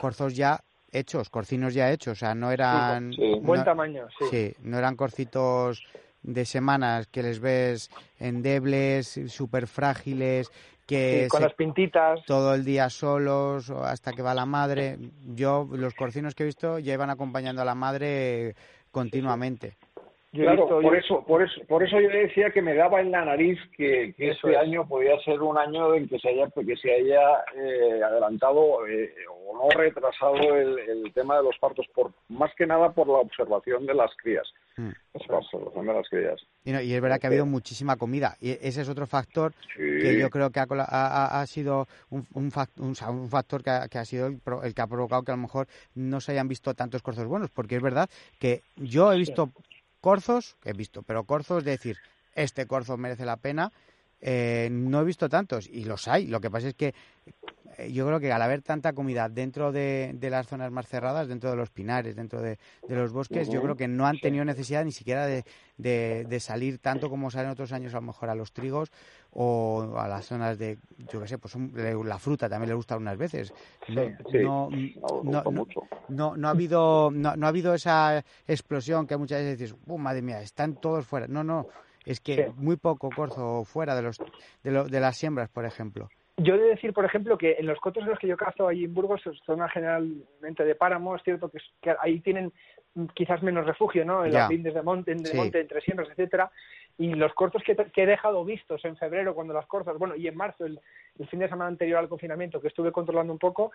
corzos ya hechos, corcinos ya hechos, o sea, no eran... Buen tamaño, sí. Sí, no eran corcitos de semanas que les ves endebles, súper frágiles, que con las pintitas todo el día solos hasta que va la madre. Yo los corcinos que he visto llevan acompañando a la madre continuamente. Claro, por eso, por eso, por eso yo decía que me daba en la nariz que, este año podía ser un año en que se haya, que se haya eh, adelantado eh, o no retrasado el, tema de los partos, por más que nada por la observación de las crías. Mm. La observación de las crías. Y, es verdad que ha habido muchísima comida y ese es otro factor que yo creo que ha, ha, sido un, un, un, factor que ha, que ha sido el, el, que ha provocado que a lo mejor no se hayan visto tantos corzos buenos, porque es verdad que yo he visto corzos, he visto, pero corzos, es decir, este corzo merece la pena, eh, no he visto tantos y los hay. Lo que pasa es que eh, yo creo que al haber tanta comida dentro de, las zonas más cerradas, dentro de los pinares, dentro de, los bosques, yo creo que no han tenido necesidad ni siquiera de, salir tanto como salen otros años a lo mejor a los trigos o a las zonas de, yo qué sé, pues la fruta también le gusta unas veces. No, no, no, ha habido no, ha habido esa explosión que muchas veces dices, oh, madre mía, están todos fuera. No, no, es que muy poco corzo fuera de los de, de las siembras, por ejemplo. Yo he de decir, por ejemplo, que en los cotos en los que yo cazo allí en Burgos, zona generalmente de páramo, es cierto que, ahí tienen quizás menos refugio, ¿no? En las lindes de monte, de monte, entre siembras, etcétera. Y los cortos que, he dejado vistos en febrero, cuando las corzas, bueno, y en marzo, el fin de semana anterior al confinamiento, que estuve controlando un poco,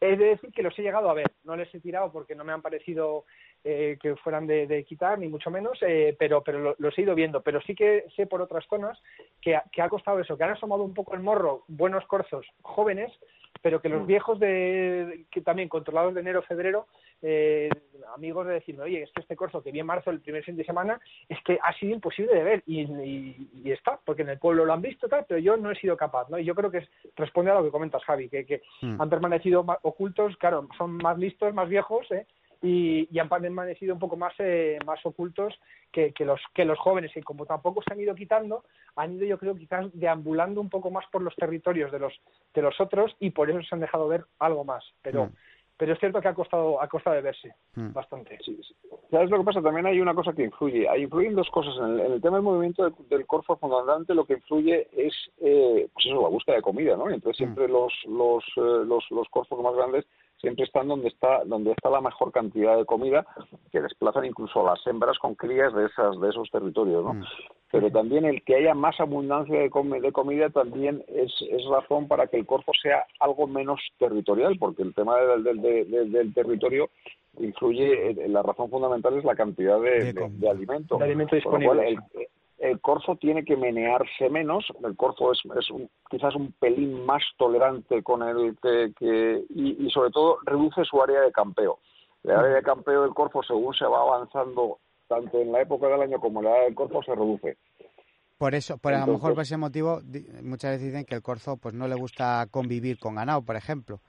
he de decir que los he llegado a ver. No les he tirado porque no me han parecido eh, que fueran de, quitar, ni mucho menos, eh, pero, pero los he ido viendo. Pero sí que sé por otras zonas que, que, ha costado eso, que han asomado un poco el morro buenos corzos jóvenes, pero que los mm. viejos de, que también controlados de enero, febrero, eh, amigos de decirme, oye, es que este corzo que vi en marzo, el primer fin de semana, es que ha sido imposible de ver y, y, está, porque en el pueblo lo han visto, tal, pero yo no he sido capaz, ¿no? Y yo creo que responde a lo que comentas, Javi, que, que mm. han permanecido ocultos, claro, son más listos, más viejos, ¿eh? y, han permanecido un poco más, eh, más ocultos que, que, los, que los jóvenes, y como tampoco se han ido quitando, han ido yo creo quizás deambulando un poco más por los territorios de los, de los otros y por eso se han dejado ver algo más. Pero, mm. Pero es cierto que ha costado, ha costado de verse mm. bastante. ¿Sabes lo que pasa? También hay una cosa que influye. Hay, influyen dos cosas. En el, tema del movimiento del, del corfo, fundamentalmente lo que influye es eh, pues eso, la búsqueda de comida, ¿no? Entonces mm. siempre los, los, eh, los, los corfos más grandes siempre están donde está donde está la mejor cantidad de comida que desplazan incluso las hembras con crías de esas de esos territorios no mm. pero también el que haya más abundancia de, de comida también es, es, razón para que el corpo sea algo menos territorial porque el tema del, del, del, territorio influye la razón fundamental es la cantidad de, de, alimento. de alimento disponible. el corzo tiene que menearse menos, el corzo es, es un, quizás un pelín más tolerante con el que, que y, y, sobre todo reduce su área de campeo. El área de campeo del corzo, según se va avanzando tanto en la época del año como en la edad del corzo, se reduce. Por eso, por a lo mejor por ese motivo, muchas veces dicen que el corzo pues no le gusta convivir con ganado, por ejemplo.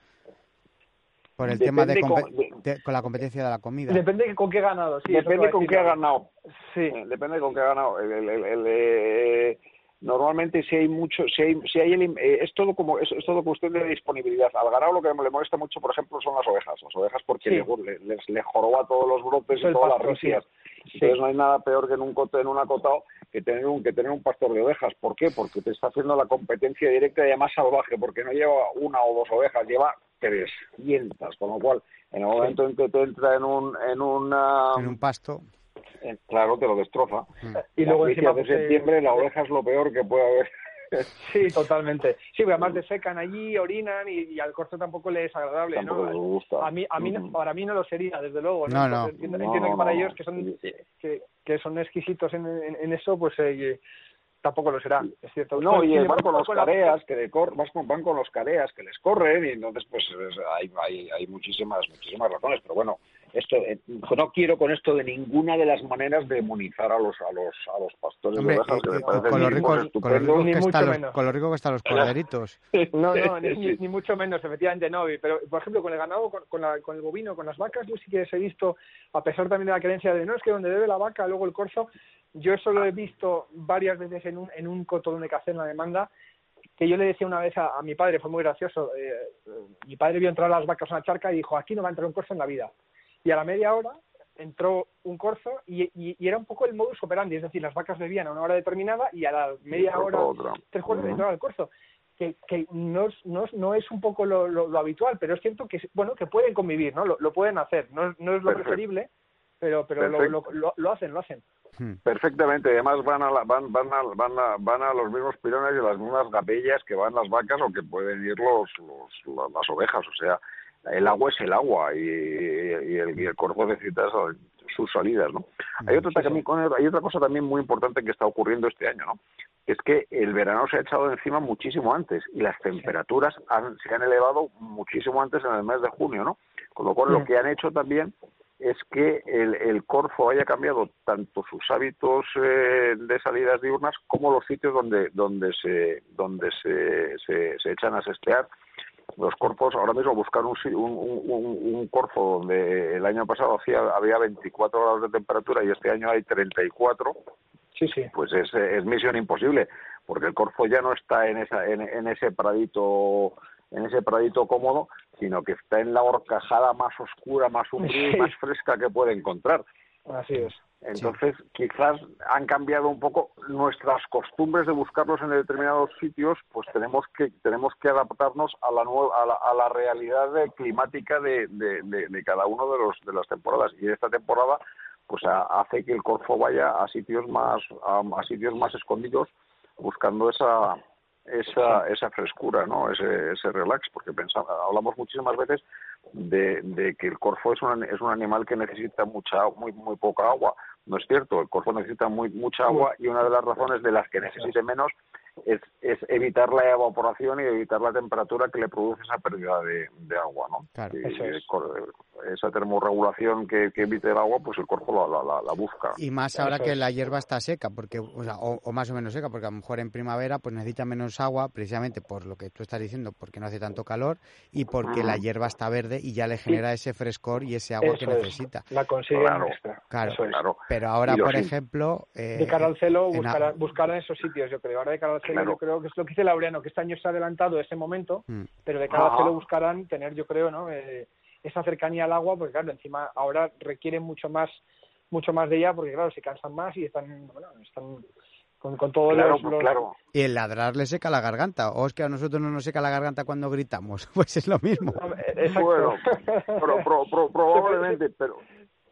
Por el tema de, de, con, la competencia de la comida. Depende con qué ganado, sí. Depende con qué ha ganado. Sí. Eh, depende con qué ha ganado. El, el, el, eh, normalmente si hay mucho, si hay, si hay eh, es todo como es, es, todo cuestión de disponibilidad. Al ganado lo que le molesta mucho, por ejemplo, son las ovejas. Las ovejas porque sí. le, les, le joroba todos los brotes y todas las ricias. Sí. Entonces no hay nada peor que en un cote, en un acotado que tener un que tener un pastor de ovejas. ¿Por qué? Porque te está haciendo la competencia directa y más salvaje, porque no lleva una o dos ovejas, lleva 300, con lo cual en el momento sí. en que te entra en un en, una, en un pasto claro te lo destroza y la luego encima de septiembre la oveja es lo peor que puede haber Sí, totalmente. Sí, además secan allí, orinan y, y, al corzo tampoco le es agradable, tampoco ¿no? gusta. A mí, a mí, mm. para mí no lo sería, desde luego. No, no. Entiendo, no, entiendo que para no. ellos que son que, que son exquisitos en, en, en eso, pues eh, tampoco lo será, es cierto. No, y van con los careas, que de cor, van con los careas que les corren y entonces pues hay, hay, hay muchísimas, muchísimas razones, pero bueno, esto eh, no quiero con esto de ninguna de las maneras demonizar a los a los a los pastores Hombre, de ovejas que me con, parecen lo rico, con, lo rico Ni que mucho están los, menos. con lo rico que están los corderitos. No, no, ni, ni, ni mucho menos, efectivamente no. Pero, por ejemplo, con el ganado, con, con, la, con el bovino, con las vacas, yo sí que he visto, a pesar también de la creencia de no, es que donde debe la vaca, luego el corzo, yo eso lo he visto varias veces en un, en un coto donde cacé en la demanda, que yo le decía una vez a, a mi padre, fue muy gracioso, eh, mi padre vio entrar las vacas a una charca y dijo, aquí no va a entrar un corzo en la vida. Y a la media hora entró un corzo y, y, y, era un poco el modus operandi, es decir, las vacas bebían a una hora determinada y a la media hora, otra. tres cuartos, entraba el corzo. Que, que no, es, no, no es un poco lo, lo, lo, habitual, pero es cierto que bueno que pueden convivir, ¿no? Lo, lo pueden hacer, no, no es lo Perfecto. preferible, pero pero lo, lo, lo, hacen, lo hacen. Hmm. Perfectamente, además van a, la, van, van, a, van, a, van a los mismos pilones y las mismas gapellas que van las vacas o que pueden ir los, los las ovejas, o sea, el agua es el agua y, y, el, y el corzo necesita sus salidas, ¿no? Hay otra, también, hay otra cosa también muy importante que está ocurriendo este año, ¿no? Es que el verano se ha echado encima muchísimo antes y las temperaturas han, se han elevado muchísimo antes en el mes de junio, ¿no? Con lo cual lo que han hecho también es que el, el Corfo haya cambiado tanto sus hábitos eh, de salidas diurnas como los sitios donde donde se donde se, se, se echan a sestear los corpos ahora mismo buscar un, un, un, un, corfo donde el año pasado hacía, había 24 grados de temperatura y este año hay 34 sí, sí. pues es, es misión imposible porque el corfo ya no está en esa en, en ese pradito en ese pradito cómodo sino que está en la horcajada más oscura más húmeda sí. y más fresca que puede encontrar así es entonces, quizás han cambiado un poco nuestras costumbres de buscarlos en determinados sitios, pues tenemos que tenemos que adaptarnos a la nueva, a la, a la realidad climática de, de, de, de, cada uno de los de las temporadas. Y esta temporada pues hace que el corfo vaya a sitios más a sitios más escondidos buscando esa esa, esa frescura, ¿no? Ese, ese relax, porque pensamos, hablamos muchísimas veces de, de que el corfo es un, es un animal que necesita mucha, muy, muy poca agua. No es cierto, el corfo necesita muy, mucha agua y una de las razones de las que necesite menos es, es evitar la evaporación y evitar la temperatura que le produce esa pérdida de, de agua, ¿no? Claro, y, es. Esa termorregulación que, que, evite el agua, pues el cuerpo la, la, la busca. Y más ahora que la hierba está seca, porque o, sea, o, o, más o menos seca, porque a lo mejor en primavera pues necesita menos agua, precisamente por lo que tú estás diciendo, porque no hace tanto calor y porque mm. la hierba está verde y ya le genera sí. ese frescor y ese agua Eso que necesita. Es. La consigue claro, claro, Eso es. claro. Pero ahora, por ejemplo... Eh, de cara al celo, buscarán, en... buscarán esos sitios, yo creo. Ahora de cara al claro. yo creo que es lo que dice Laureano, que este año se ha adelantado ese momento, mm. pero de cara al celo buscarán tener, yo creo, ¿no? Eh, esa cercanía al agua, porque claro, encima ahora requieren mucho más mucho más de ella, porque claro, se cansan más y están, bueno, están con, con todo claro, los, los... claro. Y el ladrar le seca la garganta, o es que a nosotros no nos seca la garganta cuando gritamos, pues es lo mismo. Bueno, pro, pro, pro, probablemente, pero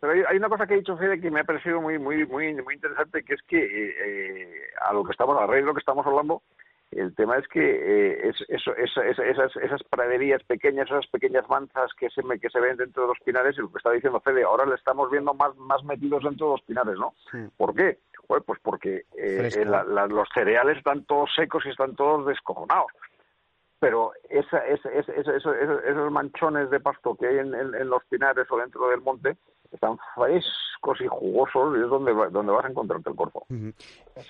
pero hay, hay, una cosa que ha dicho Fede que me ha parecido muy muy muy muy interesante, que es que eh, a lo que estamos a raíz de lo que estamos hablando, el tema es que eh, es, eso, es, es, esas, esas praderías pequeñas, esas pequeñas manzas que se, que se ven dentro de los pinares, y lo que está diciendo Fede, ahora le estamos viendo más, más metidos dentro de los pinares, ¿no? Sí. ¿Por qué? Pues, pues porque eh, los cereales están todos secos y están todos descojonados pero esa, esos manchones de pasto que hay en, los pinares o dentro del monte están frescos y jugosos y es donde, donde vas a encontrarte el corfo.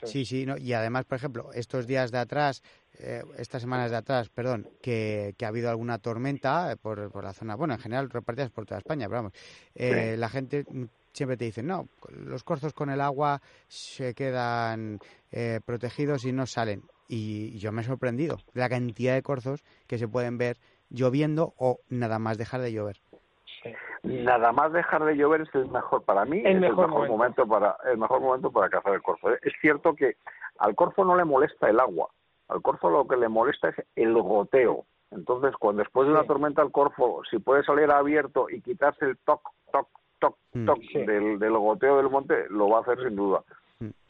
Sí, sí, y además, por ejemplo, estos días de atrás, eh, estas semanas de atrás, perdón, que, ha habido alguna tormenta por, por, la zona, bueno, en general repartidas por toda España, pero vamos, eh, la gente siempre te dice, no, los corzos con el agua se quedan eh, protegidos y no salen y yo me he sorprendido de la cantidad de corzos que se pueden ver lloviendo o nada más dejar de llover. Nada más dejar de llover es el mejor para mí, el mejor, momento. para el mejor momento para cazar el corzo. Es cierto que al corzo no le molesta el agua, al corzo lo que le molesta es el goteo. Entonces, cuando después de una tormenta al corzo, si puede salir abierto y quitarse el toc, toc, toc, mm. toc del, del goteo del monte, lo va a hacer sin duda.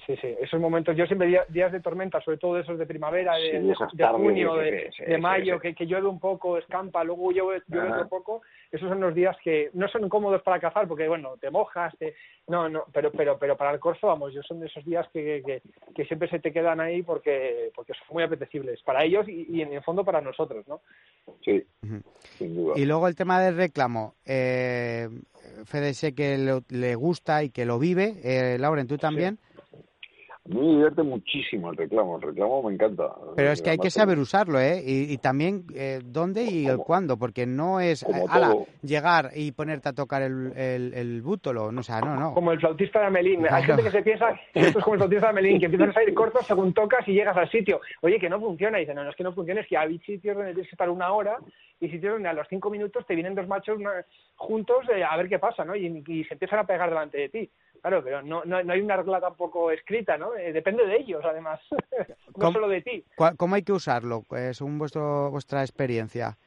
Sí, sí, esos momentos, yo siempre días de tormenta, sobre todo esos de primavera, de, junio, de, mayo, que, que, llueve un poco, escampa, luego llueve, llueve un poco, esos son los días que no son cómodos para cazar porque, bueno, te mojas, te... no, no, pero, pero, pero para el corzo, vamos, yo son de esos días que, que, siempre se te quedan ahí porque, porque son muy apetecibles para ellos y, en el fondo para nosotros, ¿no? Sí, Y luego el tema del reclamo, eh, Fede sé que le gusta y que lo vive, eh, Lauren, ¿tú también? Me divierte muchísimo el reclamo, el reclamo me encanta. Pero es que hay que saber usarlo, ¿eh? Y, también eh, dónde y el cuándo, porque no es eh, llegar y ponerte a tocar el, el, bútolo, no, o sea, no, no. Como el flautista de Amelín. Hay gente que se piensa que esto es como el flautista de Amelín, que empiezan a salir cortos según tocas y llegas al sitio. Oye, que no funciona. Y dicen, no, no es que no funcione, es que hay sitios donde tienes que estar una hora y sitios donde a los cinco minutos te vienen dos machos juntos eh, a ver qué pasa, ¿no? Y, y se empiezan a pegar delante de ti. Claro, pero no, no, hay una regla tampoco escrita, ¿no? Eh, depende de ellos, además, no solo de ti. ¿Cómo hay que usarlo, según vuestro, vuestra experiencia?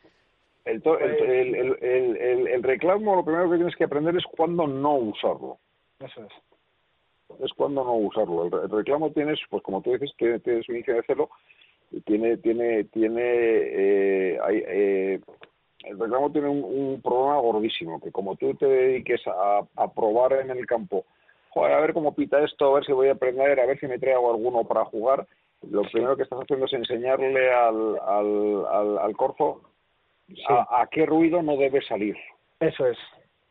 El, el, el, el, reclamo, lo primero que tienes que aprender es cuándo no usarlo. Eso es. Es cuándo no usarlo. El, reclamo tienes, pues como tú dices, tienes, tienes un inicio de celo, tiene, tiene, tiene, eh, hay, eh, el reclamo tiene un, un, problema gordísimo, que como tú te dediques a, a probar en el campo a ver cómo pita esto, a ver si voy a aprender, a ver si me traigo alguno para jugar. Lo primero que estás haciendo es enseñarle al, al, al, corzo a, qué ruido no debe salir. Eso es.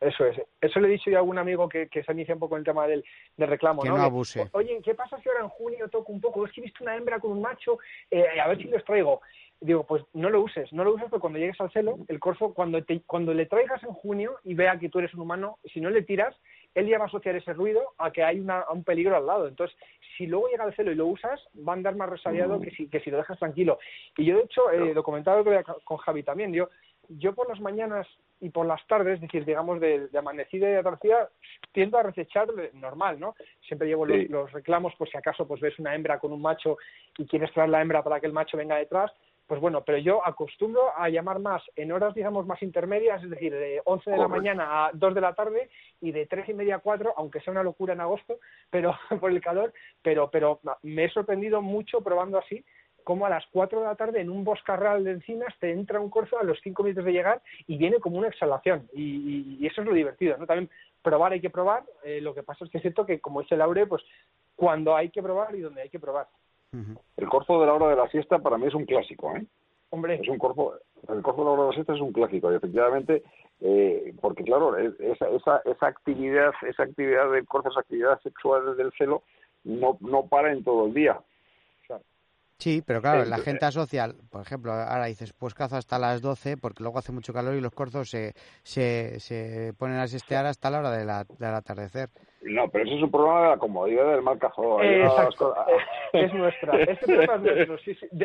Eso es. Eso le he dicho yo a algún amigo que, que se inicia un poco el tema del, del reclamo. Que no, abuse. Oye, ¿qué pasa si ahora en junio toco un poco? Es que he visto una hembra con un macho, eh, a ver si los traigo. Digo, pues no lo uses, no lo uses porque cuando llegues al celo, el corzo, cuando, te, cuando le traigas en junio y vea que tú eres un humano, si no le tiras, él ya va a asociar ese ruido a que hay un peligro al lado. Entonces, si luego llega el celo y lo usas, va a andar más resabiado que si, que si lo dejas tranquilo. Y yo, de hecho, eh, lo comentaba con Javi también, yo, yo por las mañanas y por las tardes, es decir, digamos, de, amanecida y de atardecida, tiendo a recechar normal, ¿no? Siempre llevo los, los, reclamos, por si acaso pues ves una hembra con un macho y quieres traer la hembra para que el macho venga detrás, pues bueno, pero yo acostumbro a llamar más en horas, digamos, más intermedias, es decir, de 11 de la mañana a 2 de la tarde y de 3 y media a 4, aunque sea una locura en agosto, pero por el calor, pero, pero me he sorprendido mucho probando así como a las 4 de la tarde en un boscarral de encinas te entra un corzo a los 5 minutos de llegar y viene como una exhalación. Y, eso es lo divertido, ¿no? También probar hay que probar. Eh, lo que pasa es que es cierto que, como dice Laure, pues cuando hay que probar y donde hay que probar. El corzo de la hora de la siesta para mí es un clásico, ¿eh? Hombre. Es un corzo, el corzo de la hora de la siesta es un clásico y efectivamente, eh, porque claro, esa, esa, esa actividad, esa actividad del corzo, esa actividad sexual del celo, no, no para en todo el día. Sí, pero claro, la gente social, por ejemplo, ahora dices, pues cazo hasta las 12 porque luego hace mucho calor y los corzos se, se, se ponen a sestear hasta la hora de la, del atardecer. No, pero eso es un problema de la comodidad del mal cazador. exacto, es, nuestra. Este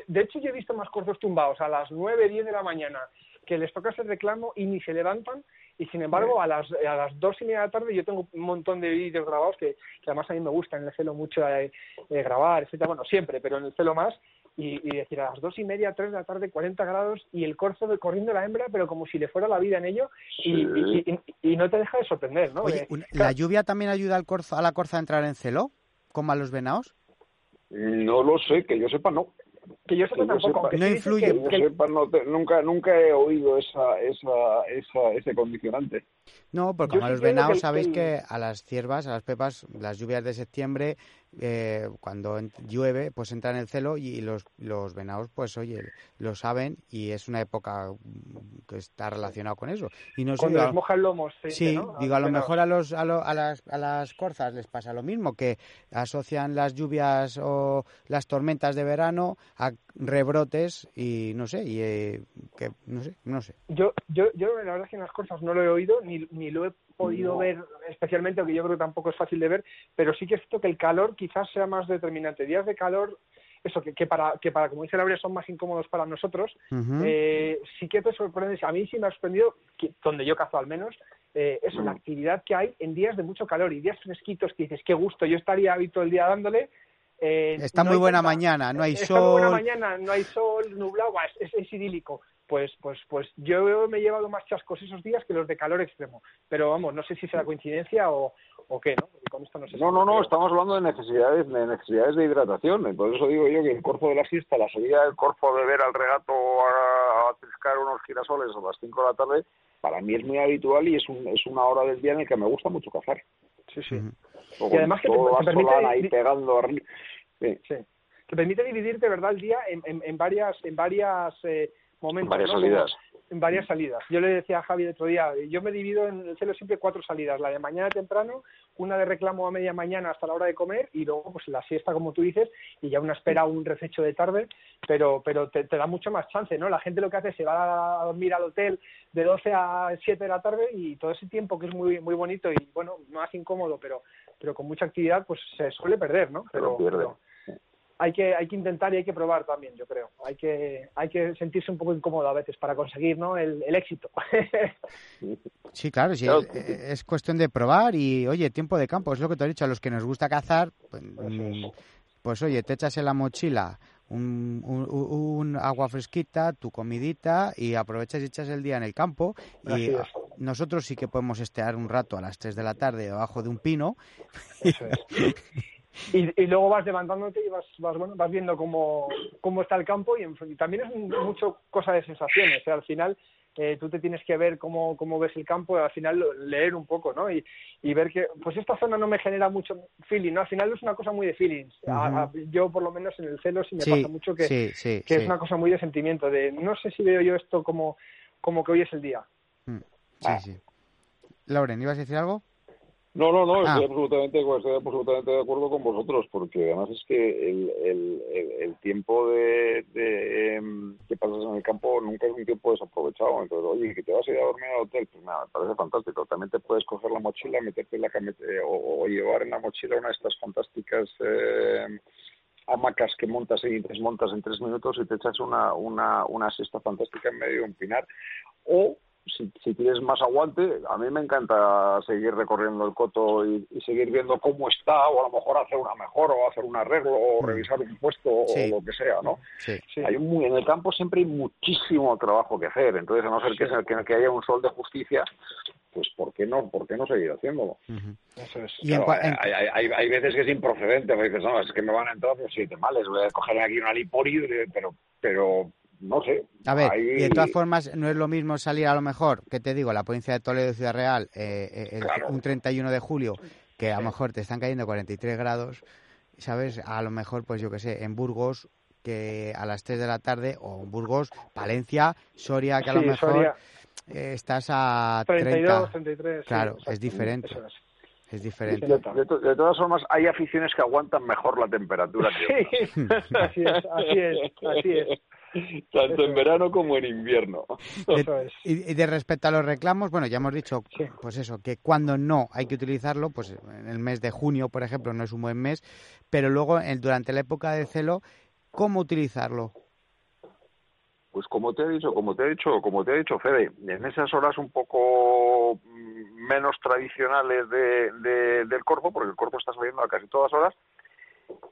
De, hecho, yo he visto más corzos tumbados a las 9, 10 de la mañana que les toca ese reclamo y ni se levantan y sin embargo a las a las dos y media de la tarde yo tengo un montón de vídeos grabados que, además a mí me gusta en el celo mucho de, grabar etcétera. Bueno siempre pero en el celo más. Y, decir a las dos y media tres de la tarde 40 grados y el corzo de, corriendo la hembra pero como si le fuera la vida en ello. Y, y, no te deja de sorprender no la lluvia también ayuda al corzo a la corza a entrar en celo como a los venados no lo sé que yo sepa no que yo sepa tampoco. no influye. Que, nunca, nunca he oído esa, esa, esa, ese condicionante. No, porque a los venados sabéis que a las ciervas, a las pepas, las lluvias de septiembre, eh, cuando llueve, pues entra en el celo y los, los venados, pues oye, lo saben y es una época que está relacionado con eso. Y no Cuando les mojan lomos. Sí, digo, a lo mejor a, los, a, a, las, a las corzas les pasa lo mismo, que asocian las lluvias o las tormentas de verano a rebrotes y no sé, y eh, que no sé, no sé. Yo, yo, yo la verdad es que en las corzas no lo he oído ni, ni lo he podido ver especialmente, aunque yo creo que tampoco es fácil de ver, pero sí que es cierto que el calor quizás sea más determinante. Días de calor, eso, que, que para, que para, como dice Laura, son más incómodos para nosotros, eh, sí que te sorprende, a mí sí me ha sorprendido, que, donde yo cazo al menos, eh, eso, la actividad que hay en días de mucho calor y días fresquitos que dices, qué gusto, yo estaría ahí todo el día dándole, eh, está muy buena mañana, no hay está sol. Está muy buena mañana, no hay sol, nublado, es, es, idílico. Pues, pues, pues yo me he llevado más chascos esos días que los de calor extremo. Pero vamos, no sé si será coincidencia o, o qué, ¿no? Con esto no, sé no, no, no, estamos hablando de necesidades, de necesidades de hidratación. Por eso digo yo que el cuerpo de la siesta, la salida del cuerpo a beber al regato a, a triscar unos girasoles a las 5 de la tarde, para mí es muy habitual y es, un, es una hora del día en el que me gusta mucho cazar. Sí, sí. O y además que te, te permite ahí pegando arriba. Sí. sí. Te permite dividirte, ¿verdad?, el día en, en, en varias, en varias eh, momentos. Varias ¿no? salidas. En varias salidas. Yo le decía a Javi el otro día, yo me divido en el cielo siempre cuatro salidas, la de mañana temprano, una de reclamo a media mañana hasta la hora de comer y luego pues la siesta como tú dices y ya una espera un rececho de tarde, pero pero te, te da mucho más chance, ¿no? La gente lo que hace es se va a dormir al hotel de 12 a 7 de la tarde y todo ese tiempo que es muy muy bonito y bueno, más incómodo, pero pero con mucha actividad pues se suele perder, ¿no? Pero, pero hay que hay que intentar y hay que probar también yo creo hay que hay que sentirse un poco incómodo a veces para conseguir no el, el éxito sí claro sí es, es, cuestión de probar y oye tiempo de campo es lo que te he dicho a los que nos gusta cazar pues, pues oye te echas en la mochila un, un, un, agua fresquita, tu comidita y aprovechas y echas el día en el campo. Y nosotros sí que podemos estear un rato a las 3 de la tarde debajo de un pino. Eso es. y, y, luego vas levantándote y vas, vas, bueno, vas viendo cómo, cómo está el campo y, y también es mucho cosa de sensaciones. O sea, al final eh, tú te tienes que ver cómo, cómo ves el campo al final leer un poco, ¿no? Y, y ver que, pues esta zona no me genera mucho feeling, ¿no? Al final es una cosa muy de feelings. Uh -huh. a, a, yo, por lo menos, en el celo sí me sí, pasa mucho que, sí, sí, que es una cosa muy de sentimiento, de no sé si veo yo esto como, como que hoy es el día. Sí, ah. sí. Lauren, ¿ibas a decir algo? No, no, no, estoy, ah. absolutamente, estoy absolutamente de acuerdo con vosotros, porque además es que el, el, el, el tiempo de, de eh, que pasas en el campo nunca es un tiempo desaprovechado. Entonces, oye, que te vas a ir a dormir al hotel, pues nada, me parece fantástico. También te puedes coger la mochila, meterte en la camete, o, o, llevar en la mochila una de estas fantásticas eh, hamacas que montas y desmontas en tres minutos y te echas una, una, una siesta fantástica en medio de un pinar. O si, si tienes más aguante, a mí me encanta seguir recorriendo el coto y, y, seguir viendo cómo está, o a lo mejor hacer una mejor, o hacer un arreglo, o revisar un puesto, sí. o lo que sea, ¿no? Sí, sí. Hay un, en el campo siempre hay muchísimo trabajo que hacer, entonces a no ser que, que, que haya un sol de justicia, pues ¿por qué no, por qué no seguir haciéndolo? Uh -huh. Eso es. Claro, en... hay, hay, hay, veces que es improcedente, porque dices, no, es que me van a entrar pues, siete males, voy a coger aquí una lipori, pero, pero no sé. A ver, ahí... y de todas formas, no es lo mismo salir a lo mejor, que te digo, la provincia de Toledo Ciudad Real, eh, el, claro. un 31 de julio, que a lo mejor te están cayendo 43 grados, ¿sabes? A lo mejor, pues yo qué sé, en Burgos, que a las 3 de la tarde, o en Burgos, Palencia, Soria, que a lo sí, mejor Soria. Eh, estás a 32, 33. Claro, sí, es diferente. Es. Es diferente. De, de, de, todas formas, hay aficiones que aguantan mejor la temperatura que sí, así es, así es, así es. Tanto en verano como en invierno. De, y, y, de respecto a los reclamos, bueno, ya hemos dicho, sí. pues eso, que cuando no hay que utilizarlo, pues en el mes de junio, por ejemplo, no es un buen mes, pero luego en, durante la época de celo, ¿cómo utilizarlo? Pues como te he dicho, como te he dicho, como te he dicho, Fede, en esas horas un poco menos tradicionales de, de, del corfo, porque el corfo está saliendo a casi todas horas,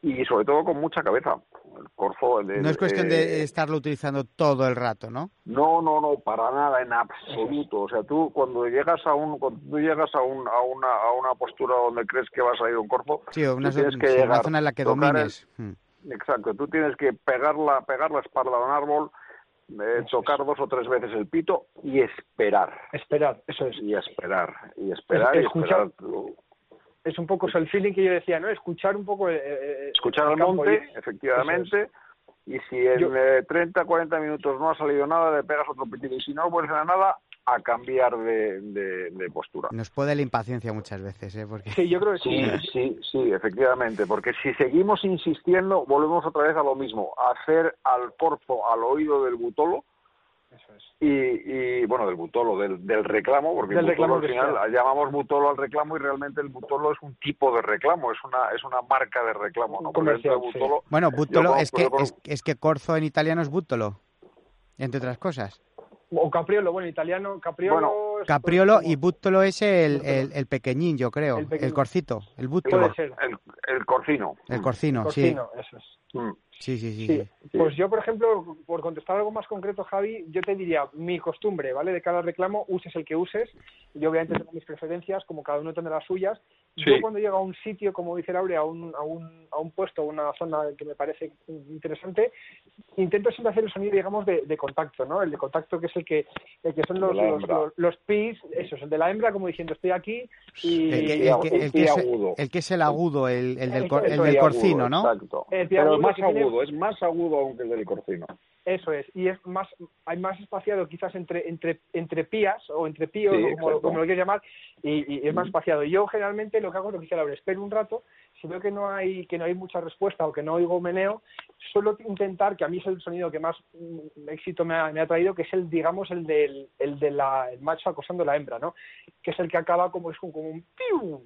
y sobre todo con mucha cabeza. El corfo. El, no es cuestión eh, de estarlo utilizando todo el rato, ¿no? No, no, no, para nada, en absoluto. O sea, tú cuando llegas a un, cuando tú llegas a, un, a una, a una postura donde crees que va a salir un corfo, sí, una, tienes que sí, llegar, una zona en la que domines. El, hmm. Exacto, tú tienes que pegar la, pegar la espalda a un árbol eh, tocar dos o tres veces el pito y esperar. Esperar, eso es. Y esperar, y esperar, y Escuchar- esperar. Es un poco el feeling que yo decía, ¿no? Escuchar un poco... eh, eh, Escuchar el al monte, y- efectivamente, y si en Yo- eh, 30, 40 minutos no ha salido nada, le pegas otro pitito, y si no puedes hacer nada, a cambiar de, de- de postura. Nos puede la impaciencia muchas veces, ¿eh? Porque... Sí, yo creo que sí. Sí, sí, sí, efectivamente, porque si seguimos insistiendo, volvemos otra vez a lo mismo, a hacer al corzo al oído del butolo Eso es. y, y, bueno, del butolo, del, del reclamo, porque Del el butolo reclamo al final sea. llamamos butolo al reclamo y realmente el butolo es un tipo de reclamo, es una es una marca de reclamo, ¿no? Comercial, sí. butolo, Bueno, conozco- es, que, es, es que corzo en italiano es bútolo, entre otras cosas. O capriolo, bueno, italiano, capriolo... Bueno, Capriolo como- y bútolo es el, el, el pequeñín, yo creo, El corcito, el ser. el, el corcino. el corcino, Cocino, eso es. Mm. sí. Sí, sí. Pues yo, por ejemplo, por contestar algo más concreto, Javi, yo te diría, mi costumbre, ¿vale? De cada reclamo, uses el que uses. Yo obviamente tengo mis preferencias, como cada uno tendrá las suyas. Sí. Yo cuando llego a un sitio, como dice Laure, a un, a un, a un puesto, una zona que me parece interesante, intento siempre hacer el sonido, digamos, de, de contacto, ¿no? El de contacto que es el que, el que son los, los, hembra. los, los pis, eso es el de la hembra, como diciendo, estoy aquí y... El que, el que- el que y es, el que es el agudo, el, el del, El- cor- el eso del corcino, ¿no? Exacto. El Pero agudo es más tiene- agudo, es más agudo aún que el del corcino. Eso es, y es más, hay más espaciado quizás entre entre entre pías o entre píos, Sí, como, como lo quieras llamar, y, y es más espaciado. Yo generalmente lo que hago es lo que dice Laura, espero un rato, si veo que no hay que no hay mucha respuesta o que no oigo meneo, suelo intentar, que a mí es el sonido que más mm, éxito me ha, me ha traído, que es el, digamos, el del el de la, el macho acosando a la hembra, ¿no? Que es el que acaba como, es como un piu.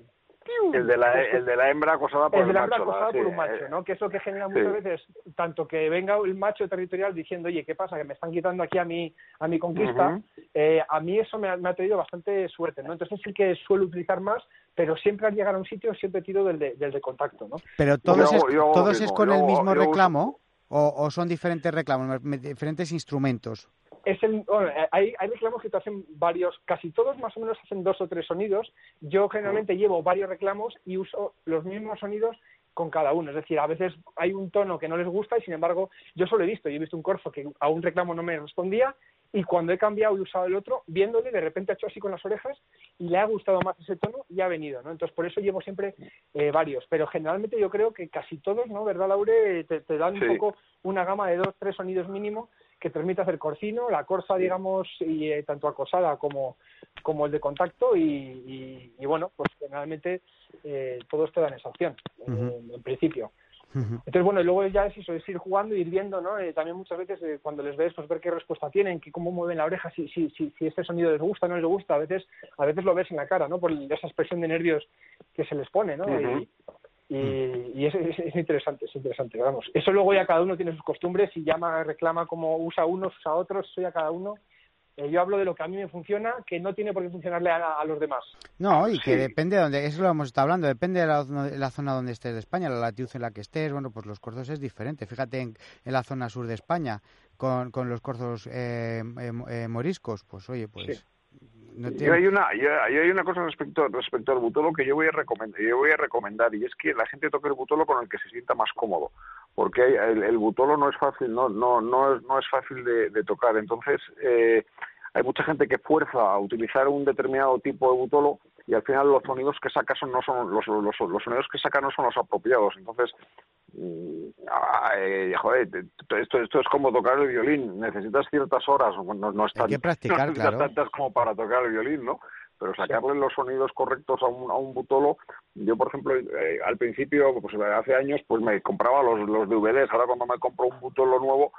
El de la, Eso- el de la hembra acosada por el el, de la hembra macho. acosada sí, por un macho, eh, ¿no? Que es lo que genera sí. muchas veces tanto que venga el macho territorial diciendo, oye, ¿qué pasa? Que me están quitando aquí a mi, a mi conquista. Eh, a mí eso me ha, me ha traído bastante suerte, ¿no? Entonces sí que suelo utilizar más, pero siempre al llegar a un sitio siempre tiro del de, del de contacto, ¿no? Pero todos, Yo es, yo todos es con yo el mismo reclamo o, o son diferentes reclamos, diferentes instrumentos. Es el, bueno, eh, hay, hay reclamos que te hacen varios, casi todos más o menos hacen dos o tres sonidos. Yo generalmente llevo varios reclamos y uso los mismos sonidos con cada uno. Es decir, a veces hay un tono que no les gusta y sin embargo yo solo he visto, yo he visto un corzo que a un reclamo no me respondía y cuando he cambiado y usado el otro, viéndole, de repente ha hecho así con las orejas y le ha gustado más ese tono y ha venido, ¿no? Entonces por eso llevo siempre eh, varios, pero generalmente yo creo que casi todos, ¿no? ¿Verdad, Laure? Te, te dan Sí. un poco una gama de dos, tres sonidos mínimo que permite hacer corcino, la corza, digamos, y eh, tanto acosada como, como el de contacto y, y- y, bueno, pues generalmente eh, todos te dan esa opción, eh, en principio. Entonces, bueno, y luego ya es eso, es ir jugando, ir viendo, ¿no? Eh, también muchas veces eh, cuando les ves, pues ver qué respuesta tienen, que cómo mueven la oreja, si, si, si, si este sonido les gusta o no les gusta. A veces, a veces lo ves en la cara, ¿no? Por esa expresión de nervios que se les pone, ¿no? Y, y, y es, es- es interesante, es interesante, vamos. Eso luego ya cada uno tiene sus costumbres y llama, reclama como usa unos, usa otros, eso ya cada uno. Eh, yo hablo de lo que a mí me funciona, que no tiene por qué funcionarle a, a los demás. No, y que Sí. depende de donde, eso lo hemos estado hablando, depende de la, de la zona donde estés de España, la latitud en la que estés, bueno, pues los corzos es diferente. Fíjate en, en la zona sur de España, con, con los corzos eh, eh, eh, moriscos, pues oye, pues... no Yo tiene- hay una, yo, yo hay una cosa respecto respecto al butolo que yo voy a recomendar, yo voy a recomendar y es que la gente toque el butolo con el que se sienta más cómodo, porque hay- el, el butolo no es fácil, no no no es no es fácil de, de tocar, entonces eh, hay mucha gente que fuerza a utilizar un determinado tipo de butolo y al final los sonidos que saca son no son los, los, los sonidos que saca no son los apropiados, entonces mm, eh, joder, esto, esto es como tocar el violín, necesitas ciertas horas, no, no es Hay tan- que practicar, no necesitas claro. tantas como para tocar el violín, ¿no? Pero sacarle los sonidos correctos a un, a un butolo, yo por ejemplo, eh, al principio, pues hace años, pues me compraba los, los DVDs, ahora cuando me compro un butolo nuevo,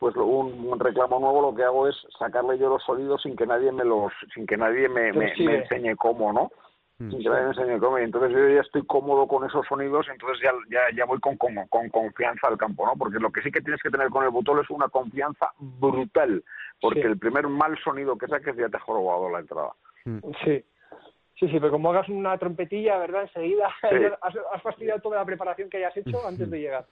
pues lo- un, un reclamo nuevo lo que hago es sacarle yo los sonidos sin que nadie me los, sin que nadie me, me, enseñe cómo, ¿no? Mm. Sin que nadie me enseñe cómo. Y entonces yo ya estoy cómodo con esos sonidos, entonces ya, ya, ya voy con, con, con confianza al campo, ¿no? Porque lo que sí que tienes que tener con el butolo es una confianza brutal, porque Sí. el primer mal sonido que saques ya te ha jorobado la entrada. Sí. Sí, sí, pero como hagas una trompetilla, ¿verdad? Enseguida Sí. has, has fastidiado toda la preparación que hayas hecho antes de llegar.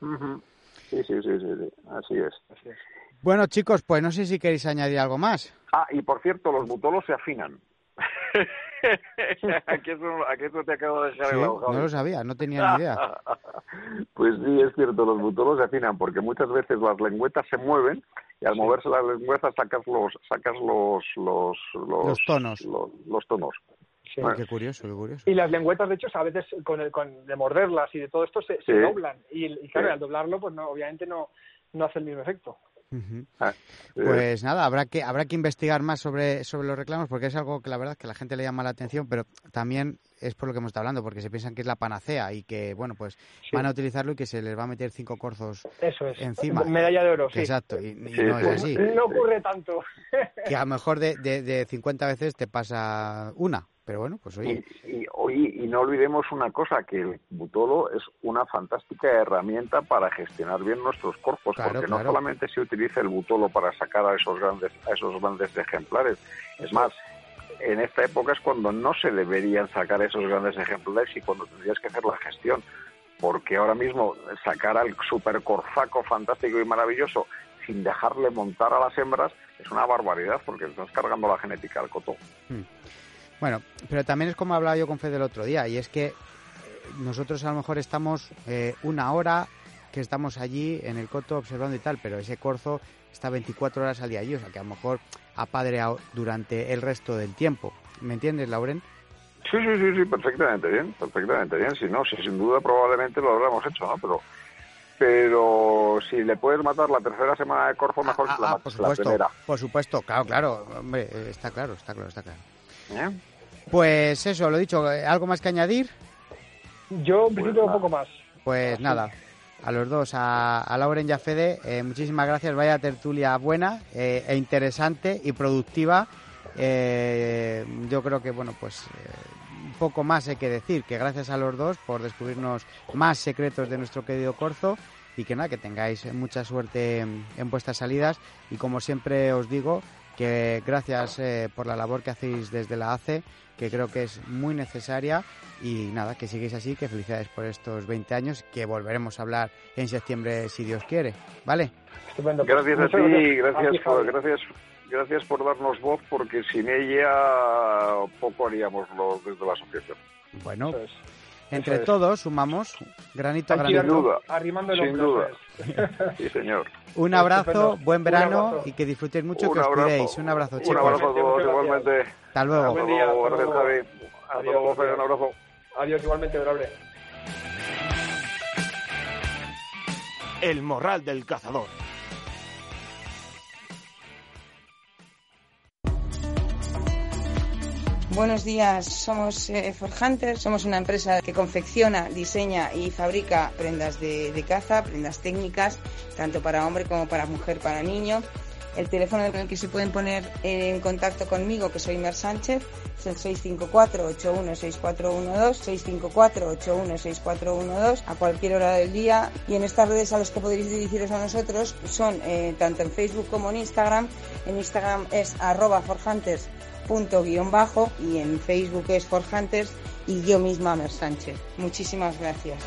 Sí, sí, sí, sí, sí, así es. Así es. Bueno, chicos, pues no sé si queréis añadir algo más. Ah, y por cierto, los butolos se afinan. aquí, eso, aquí eso te acabo de dejar Sí, no lo sabía, no tenía ni idea. Pues sí, es cierto, los butolos se afinan porque muchas veces las lengüetas se mueven y al moverse la lengüeta sacas los sacas los los los, tonos los, tonos qué curioso qué curioso. Y las lengüetas de hecho a veces con el con de morderlas y de todo esto se, doblan. Y, claro al doblarlo pues no obviamente no no hace el mismo efecto. Ah, pues nada, habrá que habrá que investigar más sobre, sobre los reclamos porque es algo que la verdad que a la gente le llama la atención, pero también es por lo que hemos estado hablando, porque se piensan que es la panacea y que, bueno, pues van a utilizarlo y que se les va a meter cinco corzos Eso es. encima. Medalla de oro, Exacto, y, no es así. No ocurre tanto. Que a lo mejor de, de, de 50 veces te pasa una. Pero bueno, pues oye. Y, y, y, no olvidemos una cosa, que el butolo es una fantástica herramienta para gestionar bien nuestros corpos, porque no solamente se utiliza el butolo para sacar a esos grandes, a esos grandes ejemplares, es más, en esta época es cuando no se deberían sacar esos grandes ejemplares y cuando tendrías que hacer la gestión, porque ahora mismo sacar al super corzaco fantástico y maravilloso sin dejarle montar a las hembras es una barbaridad porque estás cargando la genética al coto. Hmm. Bueno, pero también es como hablaba yo con Fede el otro día, y es que eh, nosotros a lo mejor estamos eh, una hora que estamos allí en el coto observando y tal, pero ese corzo está 24 horas al día allí, o sea que a lo mejor ha padreado durante el resto del tiempo. ¿Me entiendes, Lauren? Sí, sí, sí, sí, perfectamente bien, perfectamente bien. Si no, si sin duda probablemente lo habríamos hecho, ¿no? Pero pero si le puedes matar la tercera semana de corzo, mejor ah, que la, ah, por supuesto, la primera. Por supuesto, claro, claro, hombre, está claro, está claro, está claro. ¿Eh? Pues eso, lo dicho, ¿algo más que añadir? Yo, un poquito, un poco más. Pues nada, a los dos, a, a Lauren y a Fede, eh, muchísimas gracias. Vaya tertulia buena eh, e interesante y productiva. yo creo que, bueno, pues un poco más hay que decir, que gracias a los dos por descubrirnos más secretos de nuestro querido Corzo y que nada, que tengáis mucha suerte en vuestras salidas y como siempre os digo, que gracias eh, por la labor que hacéis desde la ACE, que creo que es muy necesaria y nada, que sigáis así, que felicidades por estos 20 años, que volveremos a hablar en septiembre si Dios quiere, ¿vale? Estupendo. Gracias a ti, gracias por, gracias, gracias por darnos voz, porque sin ella poco haríamos lo, desde la asociación. Bueno, entre todos sumamos granito a granito. Arrimando el Sin duda. Sí, señor. Un abrazo, buen verano y que disfrutéis mucho, que os cuidéis. Un abrazo, chicos. Un abrazo a todos, igualmente. Hasta luego. Buen día. Gracias, Javi. Hasta luego, Un abrazo. Adiós, igualmente, honorable. El morral del cazador. Buenos días, somos eh, somos una empresa que confecciona, diseña y fabrica prendas de, caza, prendas técnicas, tanto para hombre como para mujer, para niño. El teléfono con el que se pueden poner en contacto conmigo, que soy Mer Sánchez, es el 654-816412, 654-816412, a cualquier hora del día. Y en estas redes a las que podéis dirigiros a nosotros son eh, tanto en Facebook como en Instagram. En Instagram es arroba forhunters punto guion bajo y en Facebook es Hunters y yo misma Mer Sánchez. Muchísimas gracias.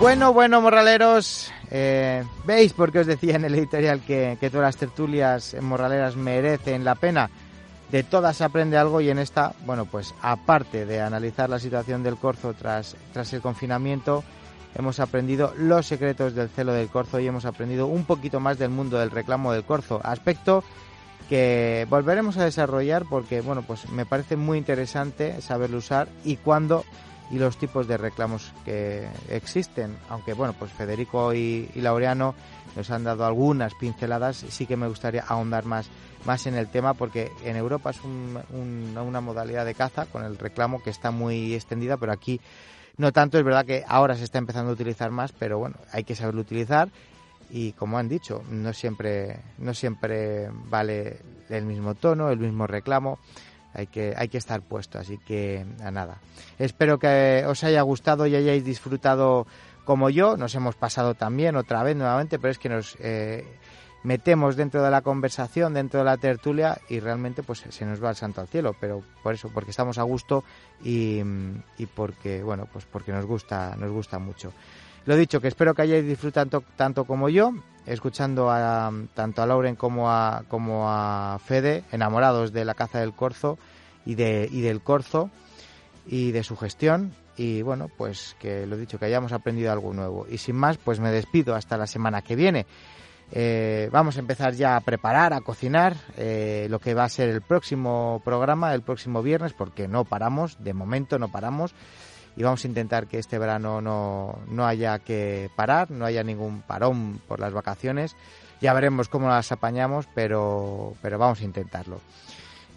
Bueno, bueno, morraleros, eh, ¿veis por qué os decía en el editorial que, que todas las tertulias morraleras merecen la pena? De todas se aprende algo y en esta, bueno, pues aparte de analizar la situación del corzo tras, tras el confinamiento, hemos aprendido los secretos del celo del corzo y hemos aprendido un poquito más del mundo del reclamo del corzo, aspecto que volveremos a desarrollar porque bueno, pues me parece muy interesante saberlo usar y cuándo y los tipos de reclamos que existen, aunque bueno, pues Federico y, Laureano nos han dado algunas pinceladas, sí que me gustaría ahondar más más en el tema porque en Europa es una modalidad de caza con el reclamo que está muy extendida, pero aquí no tanto, es verdad que ahora se está empezando a utilizar más, pero bueno, hay que saberlo utilizar y como han dicho, no siempre, no siempre vale el mismo tono, el mismo reclamo. Hay que, hay que estar puesto, así que a nada. Espero que os haya gustado y hayáis disfrutado como yo. Nos hemos pasado también otra vez nuevamente, pero es que nos eh, metemos dentro de la conversación, dentro de la tertulia y realmente pues se nos va el santo al cielo, pero por eso, porque estamos a gusto y, porque, bueno, pues porque nos gusta, nos gusta mucho. Lo dicho, que espero que hayáis disfrutado tanto, como yo, escuchando a, tanto a Lauren como a, como a Fede, enamorados de la caza del corzo y, de, y del corzo. y de su gestión y bueno, pues que lo dicho, que hayamos aprendido algo nuevo. Y sin más, pues me despido hasta la semana que viene. Eh, vamos a empezar ya a preparar, a cocinar eh, lo que va a ser el próximo programa, el próximo viernes, porque no paramos, de momento no paramos. Y vamos a intentar que este verano no, no haya que parar, no haya ningún parón por las vacaciones. Ya veremos cómo las apañamos, pero, pero vamos a intentarlo.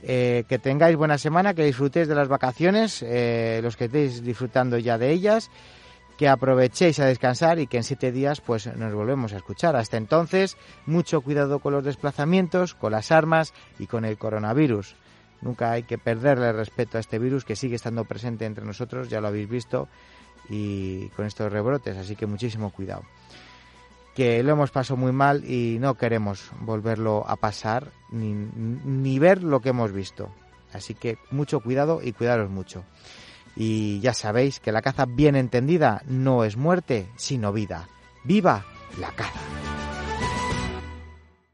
Eh, que tengáis buena semana, que disfrutéis de las vacaciones, los que estéis disfrutando ya de ellas, que aprovechéis a descansar y que en siete días pues nos volvemos a escuchar. Hasta entonces, mucho cuidado con los desplazamientos, con las armas y con el coronavirus. Nunca hay que perderle respeto a este virus que sigue estando presente entre nosotros, ya lo habéis visto, y con estos rebrotes, así que muchísimo cuidado que lo hemos pasado muy mal y no queremos volverlo a pasar ni, ni, ver lo que hemos visto. Así que mucho cuidado y cuidaros mucho. Y ya sabéis que la caza bien entendida no es muerte, sino vida. ¡Viva la caza!